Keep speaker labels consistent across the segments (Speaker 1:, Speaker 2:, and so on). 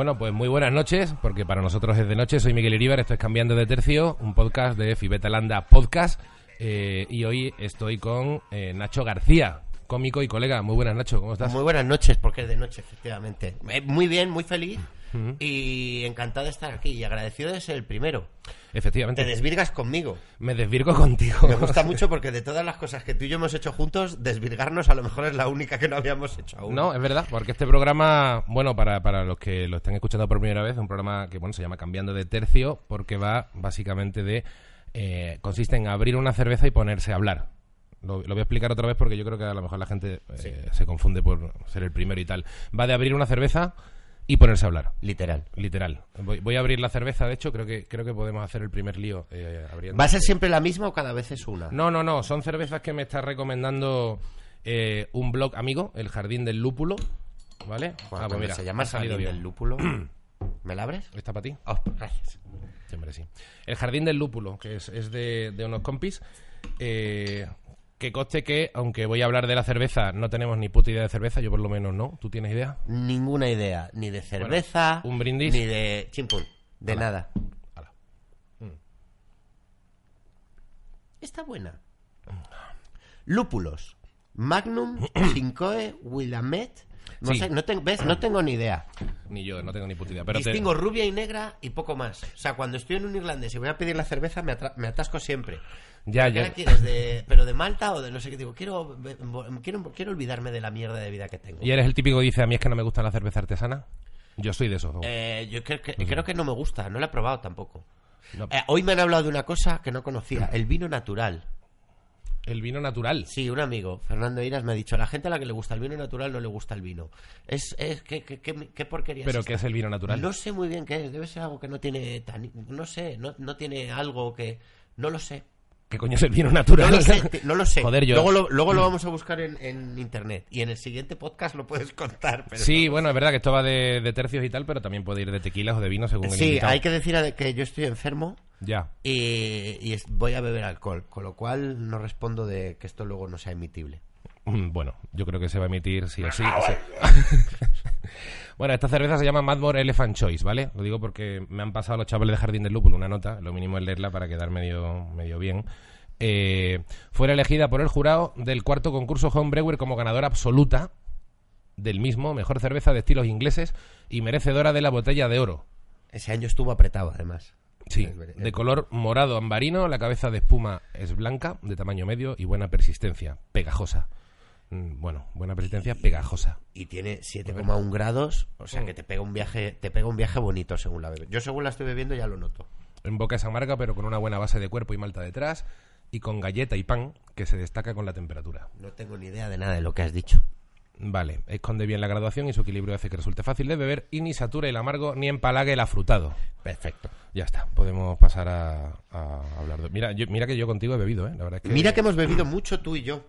Speaker 1: Bueno, pues muy buenas noches, porque para nosotros es de noche. Soy Miguel Iríbar, estoy cambiando de tercio, un podcast de Fibetalanda Podcast. eh, y hoy estoy con eh, Nacho García, cómico y colega. Muy buenas, Nacho, ¿cómo estás?
Speaker 2: Muy buenas noches, porque es de noche, efectivamente. Eh, Muy bien, muy feliz y encantado de estar aquí y agradecido de ser el primero.
Speaker 1: Efectivamente.
Speaker 2: Te desvirgas conmigo.
Speaker 1: Me desvirgo contigo.
Speaker 2: Me gusta mucho porque de todas las cosas que tú y yo hemos hecho juntos, desvirgarnos a lo mejor es la única que no habíamos hecho aún.
Speaker 1: No, es verdad, porque este programa, bueno, para, para los que lo estén escuchando por primera vez, es un programa que bueno se llama Cambiando de Tercio, porque va básicamente de. eh, consiste en abrir una cerveza y ponerse a hablar. Lo, lo voy a explicar otra vez porque yo creo que a lo mejor la gente eh, se confunde por ser el primero y tal. Va de abrir una cerveza y ponerse a hablar.
Speaker 2: Literal.
Speaker 1: Literal. Voy, voy a abrir la cerveza, de hecho, creo que creo que podemos hacer el primer lío eh, abriendo.
Speaker 2: ¿Va a ser siempre la misma o cada vez es una?
Speaker 1: No, no, no. Son cervezas que me está recomendando eh, un blog amigo, El Jardín del Lúpulo. ¿Vale?
Speaker 2: Bueno,
Speaker 1: Ah, pues mira,
Speaker 2: se llama
Speaker 1: ha salido
Speaker 2: Jardín
Speaker 1: bien.
Speaker 2: del Lúpulo. ¿Me la abres?
Speaker 1: ¿Está para ti?
Speaker 2: Oh, gracias.
Speaker 1: Siempre sí. El Jardín del Lúpulo, que es, es de, de unos compis. eh, que coste que, aunque voy a hablar de la cerveza, no tenemos ni puta idea de cerveza, yo por lo menos no. ¿Tú tienes idea?
Speaker 2: Ninguna idea, ni de cerveza,
Speaker 1: un brindis.
Speaker 2: ni de chimpún, de nada.
Speaker 1: Hala.
Speaker 2: Está buena. Lúpulos. Magnum, Cincoe, Willamette. No
Speaker 1: Sí.
Speaker 2: sé, no tengo, ¿ves? No tengo ni idea.
Speaker 1: Ni yo, no tengo ni puta idea. Pero te-
Speaker 2: Distingo rubia y negra y poco más. O sea, cuando estoy en un irlandés y voy a pedir la cerveza, me, atra- me atasco siempre.
Speaker 1: Ya,
Speaker 2: ¿Qué
Speaker 1: ya.
Speaker 2: la quieres? De, ¿Pero de Malta o de no sé qué? Digo, quiero, quiero, quiero olvidarme de la mierda de vida que tengo.
Speaker 1: ¿Y eres el típico que dice a mí es que no me gusta la cerveza artesana? Yo soy de esos.
Speaker 2: Eh, yo creo que, creo que no me gusta, no la he probado tampoco.
Speaker 1: No.
Speaker 2: Eh, hoy me han hablado de una cosa que no conocía, el vino natural.
Speaker 1: El vino natural.
Speaker 2: Sí, un amigo, Fernando Iras, me ha dicho, la gente a la que le gusta el vino natural no le gusta el vino. Es, es ¿qué, qué, qué- porquería
Speaker 1: ¿Pero
Speaker 2: es
Speaker 1: qué es el vino natural?
Speaker 2: No sé muy bien qué es, debe ser algo que no tiene tan... No sé, no, no tiene algo que... No lo sé.
Speaker 1: ¿Qué coño es el vino natural?
Speaker 2: No lo sé, no lo sé.
Speaker 1: Joder, yo...
Speaker 2: Luego lo, luego lo vamos a buscar en, en internet y en el siguiente podcast lo puedes contar. Pero
Speaker 1: Sí,
Speaker 2: no-
Speaker 1: bueno, es verdad que esto va de, de tercios y tal, pero también puede ir de tequilas o de vino según el
Speaker 2: Sí,
Speaker 1: invitado.
Speaker 2: hay que decir que yo estoy enfermo
Speaker 1: Ya.
Speaker 2: y, y es- voy a beber alcohol, con lo cual no respondo de que esto luego no sea emitible.
Speaker 1: Mm, Bueno, yo creo que se va a emitir sí o sí. bueno, esta cerveza se llama Madmore Elephant Choice, ¿vale? Lo digo porque me han pasado los chavales de Jardín del Lúpulo una nota, lo mínimo es leerla para quedar medio, medio bien. Eh, fue elegida por el jurado del cuarto concurso Homebrewer como ganadora absoluta del mismo, mejor cerveza de estilos ingleses y merecedora de la botella de oro.
Speaker 2: Ese año estuvo apretado, además.
Speaker 1: Sí, de color morado ambarino, la cabeza de espuma es blanca, de tamaño medio y buena persistencia, pegajosa. Mm, Bueno, buena persistencia, pegajosa.
Speaker 2: Y tiene 7,1 grados, o sea que te pega un viaje, te pega un viaje bonito según la bebes. Yo según la estoy bebiendo ya lo noto.
Speaker 1: En boca es amarga, pero con una buena base de cuerpo y malta detrás, y con galleta y pan, que se destaca con la temperatura.
Speaker 2: No tengo ni idea de nada de lo que has dicho.
Speaker 1: Vale, esconde bien la graduación y su equilibrio hace que resulte fácil de beber y ni sature el amargo ni empalague el afrutado.
Speaker 2: Perfecto.
Speaker 1: Ya está, podemos pasar a, a hablar de... Mira, yo- mira que yo contigo he bebido, ¿eh? La verdad es que...
Speaker 2: Mira que hemos bebido mucho tú y yo.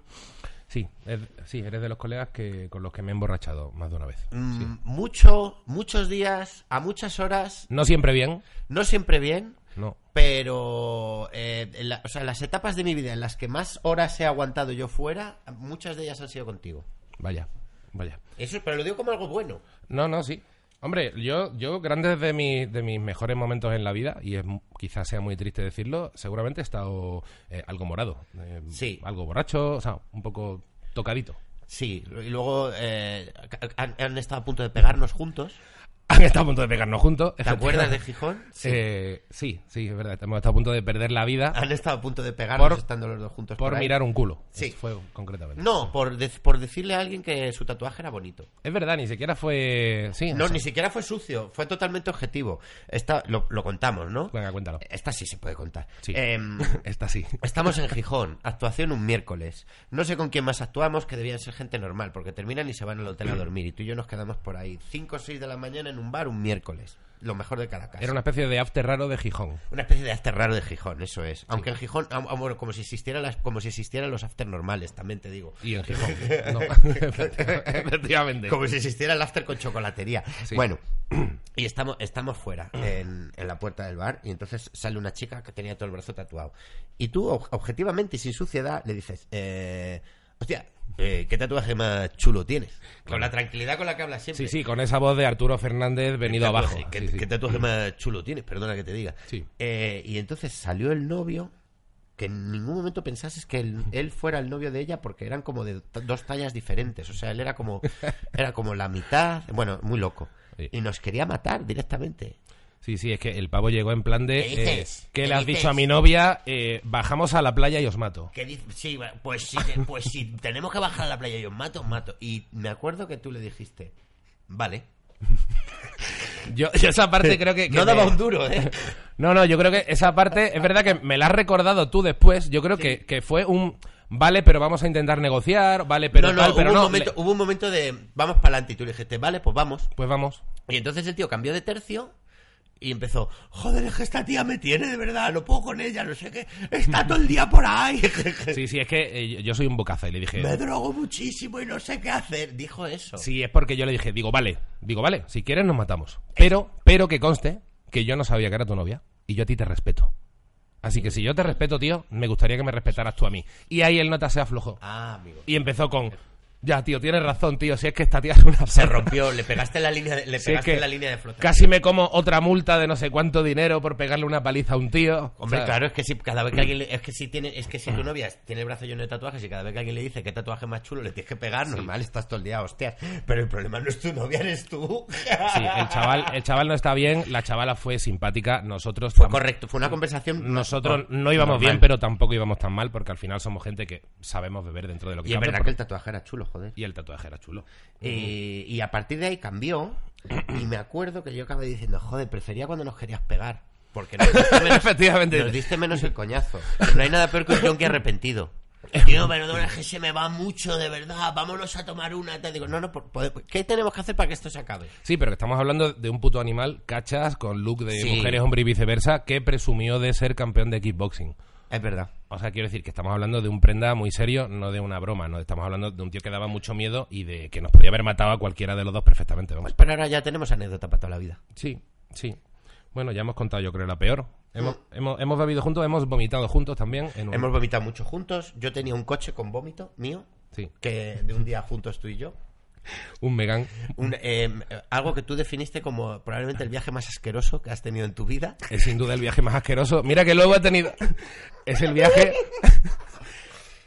Speaker 1: Sí, es- sí, eres de los colegas que con los que me he emborrachado más de una vez.
Speaker 2: Mm,
Speaker 1: Sí.
Speaker 2: Mucho, muchos días, a muchas horas,
Speaker 1: No siempre bien,
Speaker 2: no siempre bien,
Speaker 1: no.
Speaker 2: pero eh, la- o sea, las etapas de mi vida en las que más horas he aguantado yo fuera, muchas de ellas han sido contigo.
Speaker 1: Vaya, vaya.
Speaker 2: Eso, pero lo digo como algo bueno.
Speaker 1: No, no, sí. Hombre, yo, yo grandes de, mi- de mis mejores momentos en la vida, y es, quizás sea muy triste decirlo, seguramente he estado eh, algo morado. eh,
Speaker 2: Sí.
Speaker 1: Algo borracho, o sea, un poco tocadito.
Speaker 2: Sí, y luego eh, han, han estado a punto de pegarnos juntos.
Speaker 1: Estado a punto de pegarnos juntos.
Speaker 2: ¿Te acuerdas de Gijón?
Speaker 1: Sí. sí, sí, es verdad. Hemos estado a punto de perder la vida
Speaker 2: Han estado a punto de pegarnos
Speaker 1: Por-
Speaker 2: estando los dos juntos.
Speaker 1: por mirar un culo.
Speaker 2: Sí.
Speaker 1: Fue concretamente.
Speaker 2: No, por, de- por decirle a alguien que su tatuaje era bonito.
Speaker 1: Es verdad, ni siquiera fue... Sí,
Speaker 2: No,
Speaker 1: o sea,
Speaker 2: ni siquiera fue sucio, fue totalmente objetivo. Esta, lo, lo contamos, ¿no?
Speaker 1: Venga, cuéntalo.
Speaker 2: Esta sí se puede contar.
Speaker 1: Sí.
Speaker 2: Em,
Speaker 1: Esta sí.
Speaker 2: Estamos en Gijón, actuación un miércoles. No sé con quién más actuamos, que debían ser gente normal, porque terminan y se van al hotel a dormir. Y tú y yo nos quedamos por ahí, 5 o 6 de la mañana en un bar un miércoles. Lo mejor de cada casa.
Speaker 1: Era una especie de after raro de Gijón.
Speaker 2: Una especie de after raro de Gijón, eso es. Aunque en Gijón, ah, ah, bueno, como si, existieran las, como si existieran los after normales, también te digo.
Speaker 1: Y en Gijón. No, efectivamente.
Speaker 2: Como si existiera el after con chocolatería.
Speaker 1: Sí.
Speaker 2: Bueno, y estamos, estamos fuera, en, en la puerta del bar, y entonces sale una chica que tenía todo el brazo tatuado. Y tú, ob- objetivamente y sin suciedad, le dices, eh, hostia, eh, ¿qué tatuaje más chulo tienes? Con la tranquilidad con la que hablas siempre.
Speaker 1: Sí, sí, con esa voz de Arturo Fernández venido
Speaker 2: ¿Qué
Speaker 1: abajo.
Speaker 2: ¿Qué,
Speaker 1: Sí, sí.
Speaker 2: qué tatuaje más chulo tienes? Perdona que te diga.
Speaker 1: Sí.
Speaker 2: Eh, y entonces salió el novio, que en ningún momento pensases que él, él fuera el novio de ella porque eran como de dos tallas diferentes. O sea, él era como, era como la mitad, bueno, muy loco.
Speaker 1: Sí.
Speaker 2: Y nos quería matar directamente.
Speaker 1: Sí, sí, es que el pavo llegó en plan de...
Speaker 2: ¿Qué dices?
Speaker 1: eh, ¿Qué
Speaker 2: ¿Qué
Speaker 1: le has
Speaker 2: dices?
Speaker 1: dicho a mi novia? Eh, bajamos a la playa y os mato.
Speaker 2: Que dice, sí, pues si, te- pues si tenemos que bajar a la playa y os mato, os mato. Y me acuerdo que tú le dijiste, vale.
Speaker 1: Yo, yo esa parte creo que... que
Speaker 2: no daba
Speaker 1: me-
Speaker 2: un duro, ¿eh?
Speaker 1: No, no, yo creo que esa parte... Es verdad que me la has recordado tú después. Yo creo que, que fue un... Vale, pero vamos a intentar negociar. Vale, pero
Speaker 2: no, no,
Speaker 1: tal, pero
Speaker 2: hubo,
Speaker 1: no.
Speaker 2: un momento,
Speaker 1: le-
Speaker 2: hubo un momento de vamos para adelante y tú le dijiste, vale, pues vamos.
Speaker 1: Pues vamos.
Speaker 2: Y entonces el tío cambió de tercio y empezó, joder, es que esta tía me tiene de verdad, no puedo con ella, no sé qué, está todo el día por ahí.
Speaker 1: Sí, sí, es que eh, yo soy un bocaza y le dije...
Speaker 2: me drogo muchísimo y no sé qué hacer. Dijo eso.
Speaker 1: Sí, es porque yo le dije, digo, vale, digo, vale, si quieres nos matamos. Pero, pero que conste que yo no sabía que era tu novia y yo a ti te respeto. Así que si yo te respeto, tío, me gustaría que me respetaras tú a mí. Y ahí el nota se aflojó.
Speaker 2: Ah, amigo.
Speaker 1: Y empezó con, ya, tío, tienes razón, tío, si es que esta tía es una
Speaker 2: Se rompió, le pegaste la línea de, le
Speaker 1: Si es
Speaker 2: pegaste
Speaker 1: que
Speaker 2: en la línea de flotación.
Speaker 1: Casi me como otra multa de no sé cuánto dinero por pegarle una paliza a un tío.
Speaker 2: Hombre,
Speaker 1: O sea,
Speaker 2: claro, es que si cada vez que alguien le- es que si tiene es que si tu novia tiene el brazo lleno de tatuajes y cada vez que alguien le dice qué tatuaje más chulo le tienes que pegar, normal, estás todo el día, hostias. Pero el problema no es tu novia, eres tú.
Speaker 1: Sí, el chaval, el chaval no está bien, la chavala fue simpática, nosotros
Speaker 2: Fue correcto, fue una conversación
Speaker 1: Nosotros
Speaker 2: no-
Speaker 1: no íbamos
Speaker 2: normal.
Speaker 1: bien, pero tampoco íbamos tan mal, porque al final somos gente que sabemos beber dentro de lo que
Speaker 2: Y es verdad que el tatuaje era chulo, joder.
Speaker 1: Y el tatuaje era chulo.
Speaker 2: Y, y a partir de ahí cambió. Y me acuerdo que yo acabé diciendo, joder, prefería cuando nos querías pegar. Porque nos diste menos,
Speaker 1: Efectivamente.
Speaker 2: nos diste menos el coñazo. No hay nada peor que un yonki arrepentido. Tío, perdona, es que se me va mucho, de verdad. Vámonos a tomar una. Te digo, no, no, ¿qué tenemos que hacer para que esto se acabe?
Speaker 1: Sí, pero que estamos hablando de un puto animal, cachas, con look de
Speaker 2: Sí.
Speaker 1: mujeres, hombre y viceversa, que presumió de ser campeón de kickboxing.
Speaker 2: Es verdad.
Speaker 1: O sea, quiero decir que estamos hablando de un prenda muy serio, no de una broma, no estamos hablando de un tío que daba mucho miedo y de que nos podía haber matado a cualquiera de los dos perfectamente. Vamos.
Speaker 2: Pero ahora ya tenemos anécdota para toda la vida.
Speaker 1: Sí, sí. Bueno, ya hemos contado, yo creo, la peor. Hemos, hemos, hemos bebido juntos, hemos vomitado juntos también. En un...
Speaker 2: Hemos vomitado mucho juntos. Yo tenía un coche con vómito mío.
Speaker 1: Sí,
Speaker 2: Que de un día juntos tú y yo.
Speaker 1: Un Megan.
Speaker 2: Un, eh, algo que tú definiste como probablemente el viaje más asqueroso que has tenido en tu vida.
Speaker 1: Es sin duda el viaje más asqueroso. Mira que luego he tenido. Es el viaje.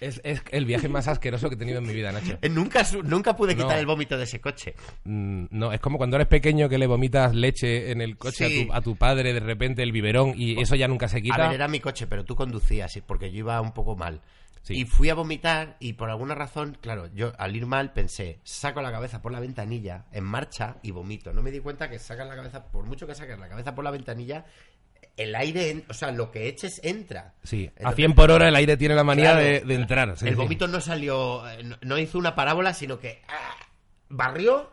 Speaker 1: Es, es el viaje más asqueroso que he tenido en mi vida, Nacho.
Speaker 2: Eh, Nunca, nunca pude quitar
Speaker 1: No.
Speaker 2: el vómito de ese coche.
Speaker 1: Mm, No, es como cuando eres pequeño que le vomitas leche en el coche
Speaker 2: Sí.
Speaker 1: a, tu, a tu padre, de repente el biberón, y eso ya nunca se
Speaker 2: A
Speaker 1: quita.
Speaker 2: ver, era mi coche, pero tú conducías, y- porque yo iba un poco mal.
Speaker 1: Sí.
Speaker 2: Y fui a vomitar y por alguna razón, claro, yo al ir mal pensé, saco la cabeza por la ventanilla, en marcha y vomito. No me di cuenta que sacas la cabeza, por mucho que saques la cabeza por la ventanilla, el aire, en- o sea, lo que eches entra.
Speaker 1: Sí, a
Speaker 2: Entonces,
Speaker 1: 100 por hora el aire tiene la manía
Speaker 2: Claro.
Speaker 1: de, de entrar. sí,
Speaker 2: el
Speaker 1: sí.
Speaker 2: vómito no salió, eh, no, no hizo una parábola, sino que ah, barrió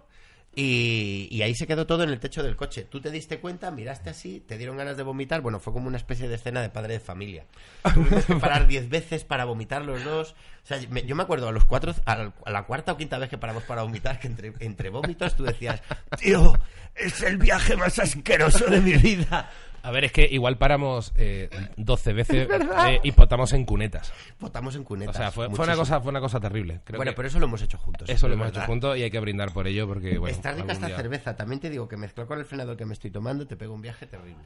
Speaker 2: y, y ahí se quedó todo en el techo del coche. Tú te diste cuenta, miraste así, te dieron ganas de vomitar. Bueno, fue como una especie de escena de padre de familia. Tuvimos que parar diez veces para vomitar los dos. O sea, me- yo me acuerdo a los cuatro, a a la cuarta o quinta vez que paramos para vomitar, que entre, entre vómitos tú decías, tío, es el viaje más asqueroso de mi vida.
Speaker 1: A ver, es que igual paramos eh, 12 veces eh, y potamos en cunetas.
Speaker 2: Votamos en
Speaker 1: O
Speaker 2: cunetas.
Speaker 1: sea, fue, una cosa, fue una cosa terrible. Creo
Speaker 2: Bueno,
Speaker 1: que
Speaker 2: pero eso lo hemos hecho juntos.
Speaker 1: eso lo hemos
Speaker 2: verdad.
Speaker 1: hecho juntos y hay que brindar por ello porque, bueno...
Speaker 2: Está rica esta
Speaker 1: día-
Speaker 2: cerveza. También te digo que mezclado con el frenador que me estoy tomando te pego un viaje terrible.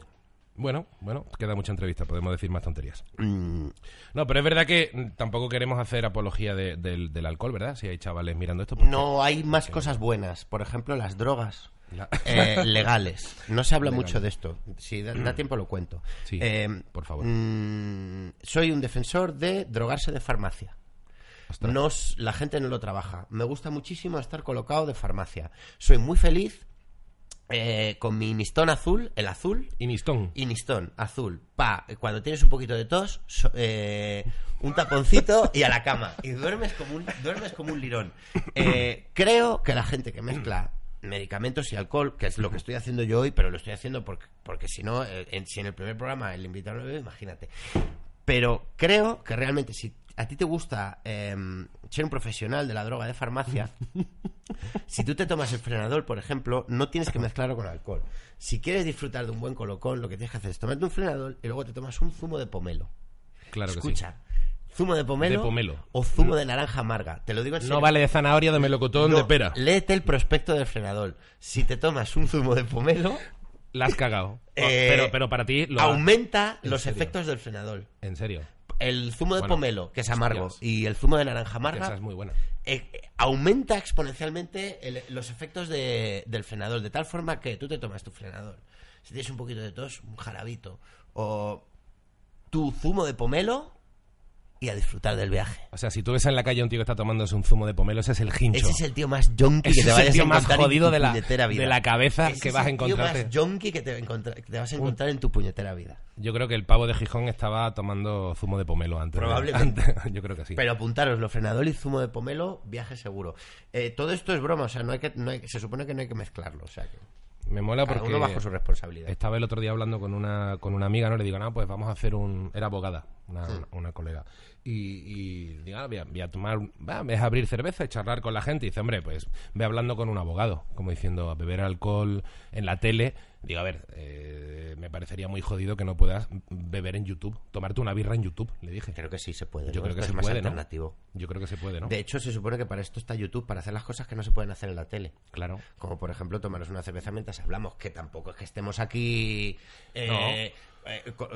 Speaker 1: Bueno, bueno, queda mucha entrevista, podemos decir más tonterías.
Speaker 2: Mm,
Speaker 1: No, pero es verdad que tampoco queremos hacer apología de- del, del alcohol, ¿verdad? Si hay chavales mirando esto. porque-
Speaker 2: no hay más cosas buenas. Por ejemplo, las drogas
Speaker 1: La-
Speaker 2: eh, legales. No se habla
Speaker 1: Legales.
Speaker 2: mucho de esto. Si da, da tiempo lo cuento.
Speaker 1: Sí,
Speaker 2: Eh,
Speaker 1: por favor.
Speaker 2: mm, soy un defensor de drogarse de farmacia. No, la gente no lo trabaja. Me gusta muchísimo estar colocado de farmacia. Soy muy feliz eh, con mi Nistón azul, el azul,
Speaker 1: Inistón.
Speaker 2: y Nistón azul. Pa, cuando tienes un poquito de tos, so- eh, un taponcito y a la cama. Y duermes como un, duermes como un lirón. Eh, creo que la gente que mezcla medicamentos y alcohol, que es lo que estoy haciendo yo hoy, pero lo estoy haciendo porque, porque si no, eh, en- si en el primer programa el invitado no bebe, imagínate. Pero creo que realmente si a ti te gusta eh, ser un profesional de la droga de farmacia, si tú te tomas el frenador, por ejemplo, no tienes que mezclarlo con alcohol. Si quieres disfrutar de un buen colocón, lo que tienes que hacer es tomarte un frenador y luego te tomas un zumo de pomelo.
Speaker 1: Claro que sí.
Speaker 2: Zumo de pomelo,
Speaker 1: De pomelo.
Speaker 2: o zumo de naranja amarga. Te lo digo en serio.
Speaker 1: No vale de zanahoria, de melocotón,
Speaker 2: No,
Speaker 1: de pera.
Speaker 2: Léete el prospecto del frenador. Si te tomas un zumo de pomelo,
Speaker 1: La has cagado.
Speaker 2: Eh,
Speaker 1: pero, pero para ti lo
Speaker 2: aumenta
Speaker 1: ¿En
Speaker 2: los
Speaker 1: serio?
Speaker 2: efectos del frenador.
Speaker 1: En serio.
Speaker 2: El zumo de
Speaker 1: Bueno,
Speaker 2: pomelo, que es amargo,
Speaker 1: hostias.
Speaker 2: y el zumo de naranja amarga,
Speaker 1: Esa es muy buena.
Speaker 2: eh, eh, aumenta exponencialmente el- los efectos de- del frenador, de tal forma que tú te tomas tu frenador. Si tienes un poquito de tos, un jarabito, o tu zumo de pomelo y a disfrutar del viaje.
Speaker 1: O sea, si tú ves en la calle a un tío que está tomándose un zumo de pomelo, ese es el hincho.
Speaker 2: Ese es el tío más yonki que te
Speaker 1: es el
Speaker 2: vayas
Speaker 1: tío
Speaker 2: a
Speaker 1: más
Speaker 2: encontrar en
Speaker 1: jodido de la- de cabeza
Speaker 2: Ese
Speaker 1: que
Speaker 2: es
Speaker 1: vas a
Speaker 2: el tío más yonki que te, que te vas a encontrar en tu puñetera vida.
Speaker 1: Yo creo que el pavo de Gijón estaba tomando zumo de pomelo antes. de-
Speaker 2: Probablemente.
Speaker 1: antes- yo creo que sí.
Speaker 2: Pero apuntaros, lo frenador y zumo de pomelo, viaje seguro. Eh, todo esto es broma, o sea, no hay que, no hay- se supone que no hay que mezclarlo, o sea, que
Speaker 1: Me mola
Speaker 2: cada
Speaker 1: porque
Speaker 2: uno bajo su responsabilidad.
Speaker 1: estaba el otro día hablando con una, con una amiga, ¿no? Le digo, no, pues vamos a hacer un... Era abogada, una, una colega. Y, y digo, ah, voy, a, voy a tomar... Va, a abrir cerveza y charlar con la gente. Y dice, hombre, pues ve hablando con un abogado. Como diciendo, a beber alcohol en la tele. Digo, a ver, eh, me parecería muy jodido que no puedas beber en YouTube. Tomarte una birra en YouTube, le dije.
Speaker 2: Creo que sí se puede.
Speaker 1: Yo
Speaker 2: ¿no?
Speaker 1: creo que
Speaker 2: Esto
Speaker 1: se
Speaker 2: es más
Speaker 1: puede, ¿no?
Speaker 2: alternativo.
Speaker 1: Yo creo que se puede, ¿no?
Speaker 2: De hecho, se supone que para esto está YouTube, para hacer las cosas que no se pueden hacer en la tele.
Speaker 1: Claro.
Speaker 2: Como por ejemplo tomaros una cerveza mientras hablamos, que tampoco es que estemos aquí eh, eh, con,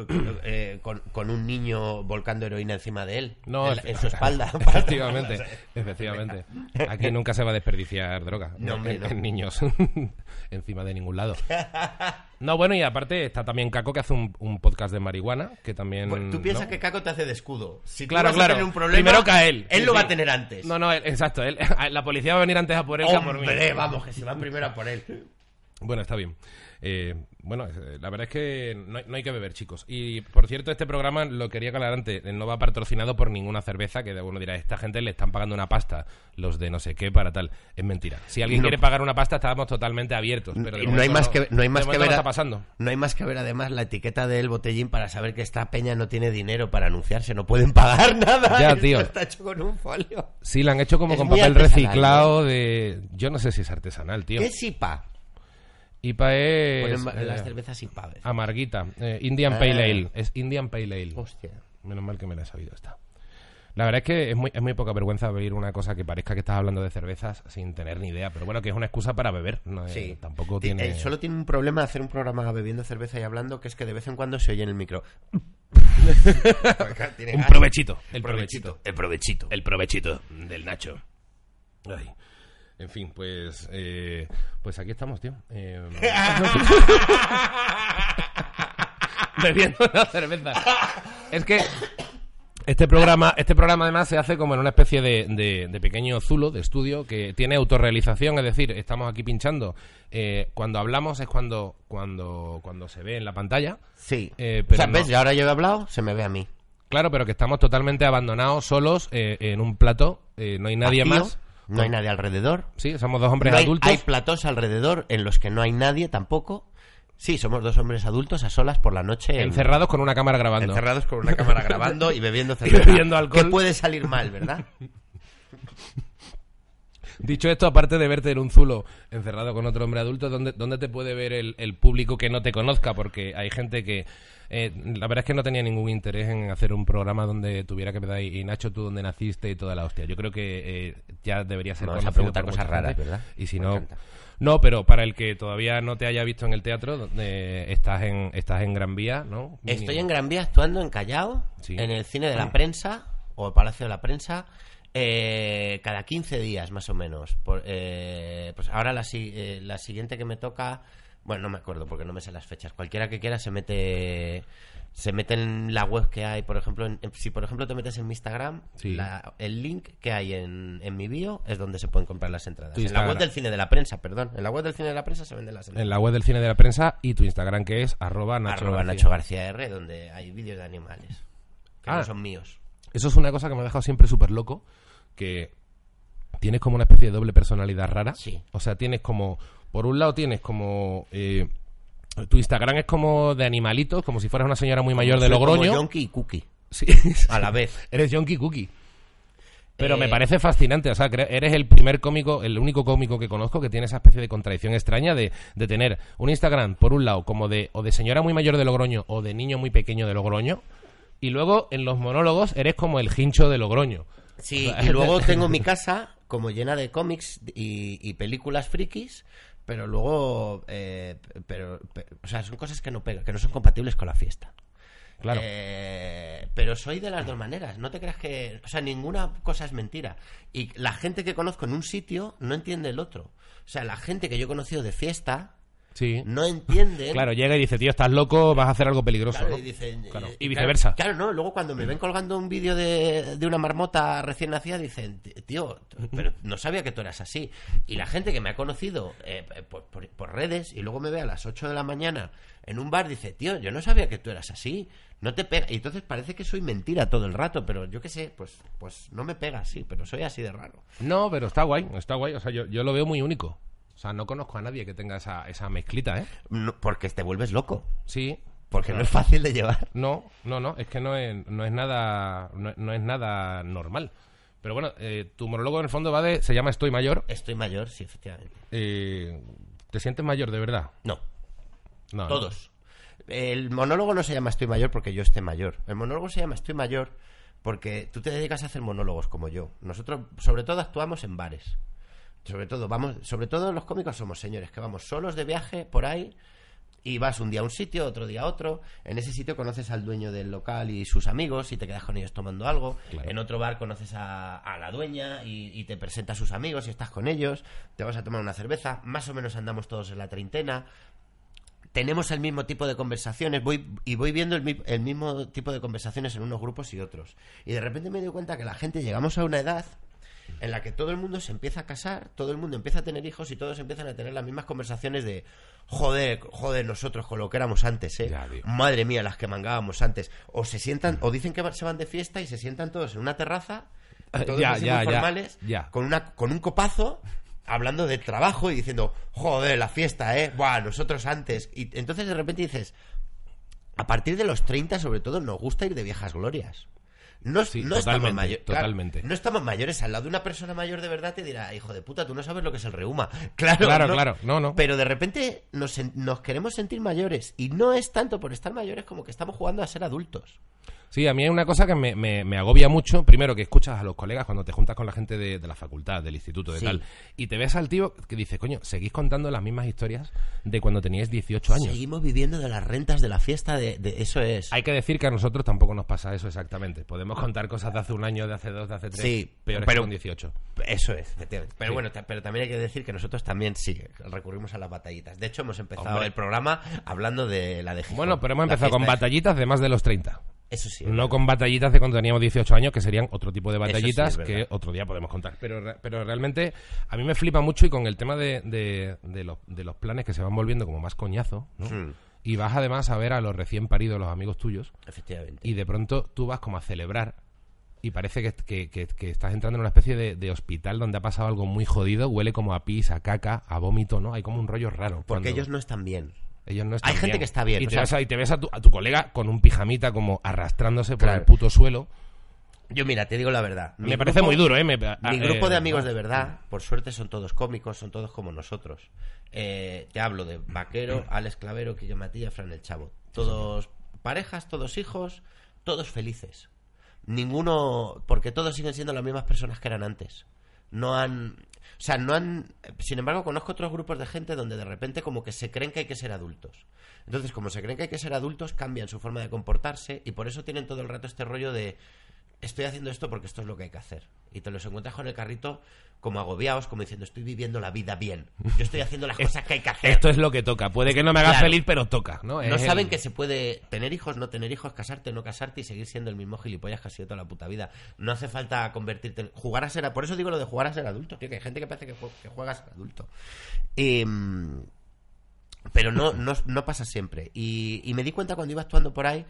Speaker 2: eh, con- con un niño volcando heroína encima de él,
Speaker 1: No,
Speaker 2: en, en su espalda.
Speaker 1: Efectivamente, efectivamente. Aquí nunca se va a desperdiciar droga
Speaker 2: No, hombre,
Speaker 1: en,
Speaker 2: no.
Speaker 1: en niños encima de ningún lado. No, bueno, y aparte está también Caco que hace un, un podcast de marihuana, que también...
Speaker 2: Bueno, tú piensas
Speaker 1: ¿no?
Speaker 2: que Caco te hace de escudo. Si tú
Speaker 1: Claro,
Speaker 2: vas
Speaker 1: claro.
Speaker 2: a tener un problema,
Speaker 1: Primero cae él.
Speaker 2: Él
Speaker 1: Sí,
Speaker 2: lo va
Speaker 1: sí.
Speaker 2: a tener antes.
Speaker 1: No, no, él- exacto. Él, la policía va a venir antes a por él que a por mí.
Speaker 2: Vamos, que se va primero a por él.
Speaker 1: Bueno, está bien. Eh, bueno, eh, la verdad es que no hay, no hay que beber, chicos. Y por cierto, este programa lo quería aclarar antes. eh, No va patrocinado por ninguna cerveza que uno dirá, esta gente le están pagando una pasta, los de no sé qué, para tal. Es mentira. Si alguien
Speaker 2: No.
Speaker 1: quiere pagar una pasta, estábamos totalmente abiertos. Pero de
Speaker 2: no hay más que no hay más
Speaker 1: de
Speaker 2: que ver
Speaker 1: está pasando.
Speaker 2: no hay más que ver además la etiqueta del botellín para saber que esta peña no tiene dinero para anunciarse no pueden pagar nada
Speaker 1: Ya, tío.
Speaker 2: está hecho con un folio
Speaker 1: Sí, la han hecho como
Speaker 2: Es
Speaker 1: con papel reciclado de... Yo no sé si es artesanal, tío.
Speaker 2: ¿qué es IPA?
Speaker 1: Es...
Speaker 2: Ponen las
Speaker 1: eh,
Speaker 2: cervezas IPA a veces.
Speaker 1: amarguita. Eh, Indian
Speaker 2: Ah.
Speaker 1: Pale Ale. Es Indian Pale Ale.
Speaker 2: hostia
Speaker 1: Menos mal que me la he sabido esta. La verdad es que es muy, es muy poca vergüenza abrir una cosa que parezca que estás hablando de cervezas sin tener ni idea. Pero bueno, que es una excusa para beber. No, eh,
Speaker 2: Sí.
Speaker 1: Tampoco
Speaker 2: Ti-
Speaker 1: tiene...
Speaker 2: eh, solo tiene un problema hacer un programa bebiendo cerveza y hablando, que es que de vez en cuando se oye en el micro.
Speaker 1: Un provechito. El
Speaker 2: Provechito.
Speaker 1: provechito. El provechito. El provechito del Nacho. Ay. En fin, pues... eh, pues aquí estamos, tío. Eh, bebiendo una cerveza. Es que este programa, este programa además se hace como en una especie de, de- de pequeño zulo de estudio que tiene autorrealización, es decir, estamos aquí pinchando. eh, cuando hablamos es cuando, cuando, cuando se ve en la pantalla.
Speaker 2: Sí.
Speaker 1: Eh,
Speaker 2: o
Speaker 1: pero
Speaker 2: sea,
Speaker 1: no.
Speaker 2: ¿ves? Y ahora yo he hablado, se me ve a mí.
Speaker 1: Claro, pero que estamos totalmente abandonados, solos, eh, en un plato, eh, no hay nadie
Speaker 2: Vacío,
Speaker 1: más.
Speaker 2: No hay nadie alrededor.
Speaker 1: Sí, somos dos hombres
Speaker 2: No hay,
Speaker 1: adultos.
Speaker 2: hay platós alrededor en los que no hay nadie tampoco. Sí, somos dos hombres adultos a solas por la noche. en-
Speaker 1: encerrados con una cámara grabando.
Speaker 2: encerrados con una cámara grabando y bebiendo
Speaker 1: Y
Speaker 2: cerveza.
Speaker 1: bebiendo alcohol.
Speaker 2: ¿Qué puede salir mal, verdad?
Speaker 1: Dicho esto, aparte de verte en un zulo encerrado con otro hombre adulto, ¿dónde, dónde te puede ver el, el público que no te conozca? Porque hay gente que... eh, la verdad es que no tenía ningún interés en hacer un programa donde tuviera que dar y Nacho, tú dónde naciste y toda la hostia. Yo creo que eh, ya debería ser
Speaker 2: Vamos a preguntar cosas raras,
Speaker 1: gente.
Speaker 2: ¿verdad?
Speaker 1: Y si
Speaker 2: Me
Speaker 1: no...
Speaker 2: encanta.
Speaker 1: No, pero para el que todavía no te haya visto en el teatro, donde estás en, estás en Gran Vía, ¿no?
Speaker 2: Estoy en Gran Vía actuando en Callao,
Speaker 1: Sí.
Speaker 2: en el cine de la prensa o el Palacio de la Prensa, eh, cada 15 días más o menos. Por, eh, pues ahora la, eh, la siguiente que me toca, bueno, no me acuerdo porque no me sé las fechas. Cualquiera que quiera se mete se mete en la web que hay, por ejemplo, en- si por ejemplo te metes en mi Instagram,
Speaker 1: Sí.
Speaker 2: la- el link que hay en, en mi bio es donde se pueden comprar las entradas.
Speaker 1: Tu
Speaker 2: En la web del cine de la prensa, perdón. En la web del cine de la prensa se venden las entradas.
Speaker 1: En la web del cine de la prensa y tu Instagram que es arroba Nacho
Speaker 2: Arroba
Speaker 1: García.
Speaker 2: Nacho García R, donde hay vídeos de animales. Que
Speaker 1: Ah.
Speaker 2: no son míos.
Speaker 1: Eso es una cosa que me ha dejado siempre súper loco, que tienes como una especie de doble personalidad rara.
Speaker 2: Sí.
Speaker 1: O sea, tienes como, por un lado tienes como... eh, tu Instagram es como de animalitos, como si fueras una señora muy mayor de
Speaker 2: Soy como
Speaker 1: Logroño.
Speaker 2: Yonki y Cookie,
Speaker 1: Sí.
Speaker 2: a la vez.
Speaker 1: Eres Yonky Cookie. Pero
Speaker 2: Eh,
Speaker 1: me parece fascinante, o sea, eres el primer cómico, el único cómico que conozco que tiene esa especie de contradicción extraña de, de tener un Instagram, por un lado, como de, o de señora muy mayor de Logroño o de niño muy pequeño de Logroño, Y luego en los monólogos eres como el hincho de Logroño.
Speaker 2: Sí, y luego tengo mi casa como llena de cómics y, y películas frikis, pero luego, eh, pero, pe- o sea, son cosas que no pegan, que no son compatibles con la fiesta.
Speaker 1: Claro.
Speaker 2: Eh, pero soy de las dos maneras. No te creas que, o sea, ninguna cosa es mentira. Y la gente que conozco en un sitio no entiende el otro. O sea, la gente que yo he conocido de fiesta
Speaker 1: Sí.
Speaker 2: no entiende.
Speaker 1: Claro, llega y dice, tío, estás loco, vas a hacer algo peligroso.
Speaker 2: Claro,
Speaker 1: ¿no?
Speaker 2: y, dicen,
Speaker 1: Claro,
Speaker 2: eh,
Speaker 1: y
Speaker 2: claro,
Speaker 1: viceversa.
Speaker 2: Claro, no, luego cuando me ven colgando un vídeo de, de una marmota recién nacida, dicen, tío, pero no sabía que tú eras así. Y la gente que me ha conocido eh, por, por- por redes y luego me ve a las 8 de la mañana en un bar, dice, tío, yo no sabía que tú eras así. No te pega. Y entonces parece que soy mentira todo el rato, pero yo qué sé, pues, pues no me pega así, pero soy así de raro.
Speaker 1: No, pero está guay, está guay. O sea, yo, yo lo veo muy único. O sea, no conozco a nadie que tenga esa, esa mezclita, ¿eh?
Speaker 2: No, porque te vuelves loco.
Speaker 1: Sí.
Speaker 2: Porque no es fácil de llevar.
Speaker 1: No, no, no, es que no es, no es nada no, no es nada normal. Pero bueno, eh, tu monólogo en el fondo va de se llama Estoy mayor.
Speaker 2: Estoy mayor, sí, efectivamente.
Speaker 1: Eh, ¿Te sientes mayor de verdad?
Speaker 2: No,
Speaker 1: No, no.
Speaker 2: Todos. El monólogo no se llama Estoy mayor porque yo esté mayor. El monólogo se llama Estoy mayor porque tú te dedicas a hacer monólogos como yo. Nosotros, sobre todo, actuamos en bares. Sobre todo, vamos, sobre todo los cómicos somos señores que vamos solos de viaje por ahí y vas un día a un sitio, otro día a otro. En ese sitio conoces al dueño del local y sus amigos y te quedas con ellos tomando algo.
Speaker 1: Claro.
Speaker 2: En otro bar conoces a, a la dueña y, y te presenta a sus amigos y estás con ellos. Te vas a tomar una cerveza. Más o menos andamos todos en la treintena tenemos el mismo tipo de conversaciones voy y voy viendo el mismo tipo de conversaciones en unos grupos y otros y de repente me doy cuenta que la gente llegamos a una edad en la que todo el mundo se empieza a casar todo el mundo empieza a tener hijos y todos empiezan a tener las mismas conversaciones de joder joder nosotros con lo que éramos antes eh
Speaker 1: Ya,
Speaker 2: madre mía las que mangábamos antes o se sientan o dicen que se van de fiesta y se sientan todos en una terraza todos
Speaker 1: Ya,
Speaker 2: formales con una con un copazo hablando de trabajo y diciendo joder la fiesta eh Buah, nosotros antes y entonces de repente dices a partir de los 30 sobre todo nos gusta ir de viejas glorias no,
Speaker 1: Sí,
Speaker 2: no estamos
Speaker 1: totalmente,
Speaker 2: no estamos mayores al lado de una persona mayor de verdad te dirá hijo de puta tú no sabes lo que es el reuma claro
Speaker 1: Claro,
Speaker 2: no.
Speaker 1: claro, no, no.
Speaker 2: pero de repente nos, nos queremos sentir mayores y no es tanto por estar mayores como que estamos jugando a ser adultos
Speaker 1: Sí, a mí hay una cosa que me, me- me agobia mucho. Primero, que escuchas a los colegas cuando te juntas con la gente de, de la facultad, del instituto, de
Speaker 2: Sí.
Speaker 1: tal. Y te ves al tío que dice, coño, seguís contando las mismas historias de cuando teníais 18 años.
Speaker 2: seguimos viviendo de las rentas de la fiesta de, de- eso es
Speaker 1: Hay que decir que a nosotros tampoco nos pasa eso exactamente. Podemos contar cosas de hace un año, de hace dos, de hace tres.
Speaker 2: Sí,
Speaker 1: peores
Speaker 2: pero-
Speaker 1: que con 18.
Speaker 2: Eso es, efectivamente. Pero
Speaker 1: Sí.
Speaker 2: bueno, pero también hay que decir que nosotros también sí recurrimos a las batallitas. De hecho, hemos empezado
Speaker 1: Hombre.
Speaker 2: el programa hablando de la de Gijón.
Speaker 1: Bueno, pero hemos empezado con batallitas de más de los 30.
Speaker 2: Eso sí.
Speaker 1: No con batallitas de cuando teníamos 18 años, que serían otro tipo de
Speaker 2: sí
Speaker 1: batallitas que otro día podemos contar. Pero, pero realmente a mí me flipa mucho y con el tema de, de- de los, de los planes que se van volviendo como más coñazo, ¿no?
Speaker 2: Hmm.
Speaker 1: Y vas además a ver a los recién paridos, los amigos tuyos,
Speaker 2: Efectivamente.
Speaker 1: y de pronto tú vas como a celebrar y parece que, que- que- que estás entrando en una especie de, de hospital donde ha pasado algo muy jodido, huele como a pis, a caca, a vómito, ¿no? Hay como un rollo raro.
Speaker 2: Porque
Speaker 1: cuando-
Speaker 2: ellos no están bien.
Speaker 1: Ellos no están
Speaker 2: Hay gente que está bien,
Speaker 1: Y
Speaker 2: o
Speaker 1: te,
Speaker 2: sea-
Speaker 1: ves a, y te ves a tu, a tu colega con un pijamita como arrastrándose por
Speaker 2: Claro.
Speaker 1: el puto suelo.
Speaker 2: Yo, mira, te digo la verdad.
Speaker 1: Me parece muy duro, ¿eh? Me-
Speaker 2: Mi
Speaker 1: ah,
Speaker 2: grupo
Speaker 1: eh,
Speaker 2: de amigos
Speaker 1: no.
Speaker 2: de verdad, por suerte, son todos cómicos, son todos como nosotros. Eh, te hablo de Vaquero, Alex Clavero, Quillo Matías, Fran el Chavo. Todos parejas, todos hijos, todos felices. Ninguno, porque todos siguen siendo las mismas personas que eran antes. No han, o sea, no han. Sin embargo, conozco otros grupos de gente donde de repente como que se creen que hay que ser adultos. Entonces, como se creen que hay que ser adultos, cambian su forma de comportarse y por eso tienen todo el rato este rollo de estoy haciendo esto porque esto es lo que hay que hacer. Y te los encuentras con el carrito como agobiados, como diciendo, estoy viviendo la vida bien. Yo estoy haciendo las cosas que hay que hacer.
Speaker 1: Esto es lo que toca. Puede que no me haga
Speaker 2: Claro.
Speaker 1: feliz, pero toca, ¿no?
Speaker 2: No saben
Speaker 1: el-
Speaker 2: que se puede tener hijos, no tener hijos, casarte, no casarte y seguir siendo el mismo gilipollas que has sido toda la puta vida. No hace falta convertirte en... Jugar a ser... Por eso digo lo de jugar a ser adulto, tío, que hay gente que parece que, jue- que juega a ser adulto. Y, mm, pero no, no, no pasa siempre. Y, y me di cuenta cuando iba actuando por ahí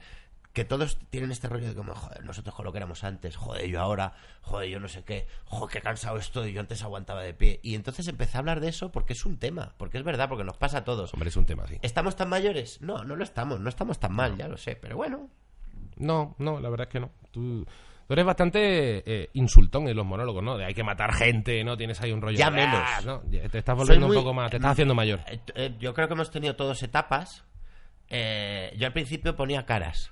Speaker 2: que todos tienen este rollo de como, joder, nosotros con lo que éramos antes, joder, yo ahora, joder, yo no sé qué, joder, qué cansado estoy, yo antes aguantaba de pie. Y entonces empecé a hablar de eso porque es un tema, porque es verdad, porque nos pasa a todos.
Speaker 1: Hombre, es un tema así.
Speaker 2: ¿Estamos tan mayores? No, no lo estamos, no estamos tan mal, ya lo sé, pero bueno.
Speaker 1: No, no, la verdad es que no. Tú, tú eres bastante eh, insultón en los monólogos, ¿no? De hay que matar gente, ¿no? Tienes ahí un rollo.
Speaker 2: Ya
Speaker 1: de,
Speaker 2: menos.
Speaker 1: "Ah", Te estás volviendo
Speaker 2: muy-
Speaker 1: un poco más. Te estás haciendo mayor.
Speaker 2: Eh, eh, yo creo que hemos tenido todos etapas. Yo al principio ponía caras.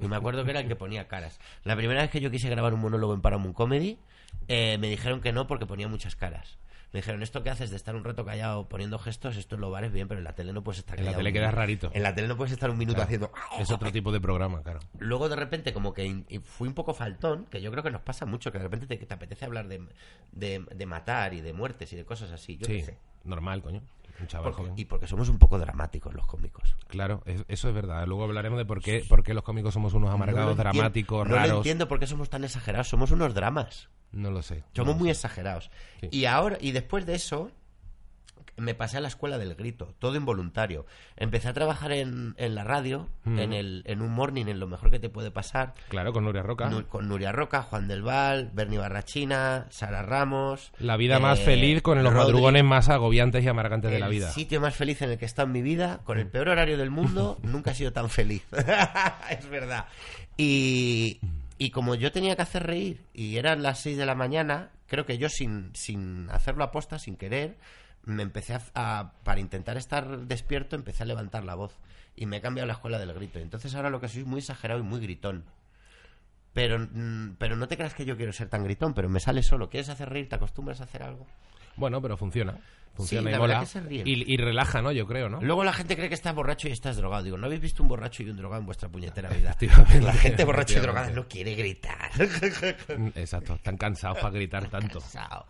Speaker 2: Y me acuerdo que era el que ponía caras. La primera vez que yo quise grabar un monólogo en Paramount Comedy, eh, me dijeron que no porque ponía muchas caras. Me dijeron, esto que haces de estar un rato callado poniendo gestos, esto en los bares bien, pero en la tele no puedes estar
Speaker 1: En la
Speaker 2: callado.
Speaker 1: tele quedas rarito.
Speaker 2: En la tele no puedes estar un minuto
Speaker 1: Claro.
Speaker 2: haciendo...
Speaker 1: Es otro tipo de programa, claro.
Speaker 2: Luego de repente como que fui un poco faltón, que yo creo que nos pasa mucho, que de repente te, te apetece hablar de, de, de matar y de muertes y de cosas así. Yo
Speaker 1: Sí,
Speaker 2: qué sé.
Speaker 1: normal, coño. Un chaval
Speaker 2: Porque-
Speaker 1: joven.
Speaker 2: y porque somos un poco dramáticos los cómicos.
Speaker 1: Claro, es- eso es verdad. Luego hablaremos de por qué, por qué los cómicos somos unos amargados,
Speaker 2: No
Speaker 1: dramáticos,
Speaker 2: no
Speaker 1: raros.
Speaker 2: entiendo por qué somos tan exagerados. Somos unos dramas.
Speaker 1: No lo sé.
Speaker 2: Somos
Speaker 1: No lo
Speaker 2: muy
Speaker 1: sé.
Speaker 2: exagerados.
Speaker 1: Sí.
Speaker 2: Y ahora, y después de eso, me pasé a la escuela del grito, todo involuntario. Empecé a trabajar en, en la radio,
Speaker 1: Mm.
Speaker 2: en, el, en un morning, en lo mejor que te puede pasar.
Speaker 1: Claro, con Nuria Roca.
Speaker 2: Nu- con Nuria Roca, Juan del Val, Bernie Barrachina, Sara Ramos.
Speaker 1: La vida más
Speaker 2: eh,
Speaker 1: feliz con los
Speaker 2: Rodri.
Speaker 1: madrugones más agobiantes y amargantes de la
Speaker 2: El
Speaker 1: vida.
Speaker 2: sitio más feliz en el que he estado en mi vida, con el peor horario del mundo, nunca he sido tan feliz. es verdad. Y, y como yo tenía que hacer reír y eran las 6 de la mañana, creo que yo sin, sin hacerlo aposta, sin querer, me empecé a, a- para intentar estar despierto, empecé a levantar la voz. Y me he cambiado la escuela del grito. Entonces ahora lo que soy es muy exagerado y muy gritón. Pero, mm, pero no te creas que yo quiero ser tan gritón, pero me sale solo. ¿Quieres hacer reír? ¿Te acostumbras a hacer algo?
Speaker 1: Bueno, pero funciona. Funciona
Speaker 2: la
Speaker 1: y mola. Y, y relaja, ¿no? Yo creo, ¿no?
Speaker 2: Luego la gente cree que estás borracho y estás drogado. Digo, ¿no habéis visto un borracho y un drogado en vuestra puñetera vida? La gente borracha y drogada no quiere gritar.
Speaker 1: Mm, Exacto. Están cansados para gritar tanto.
Speaker 2: Cansado.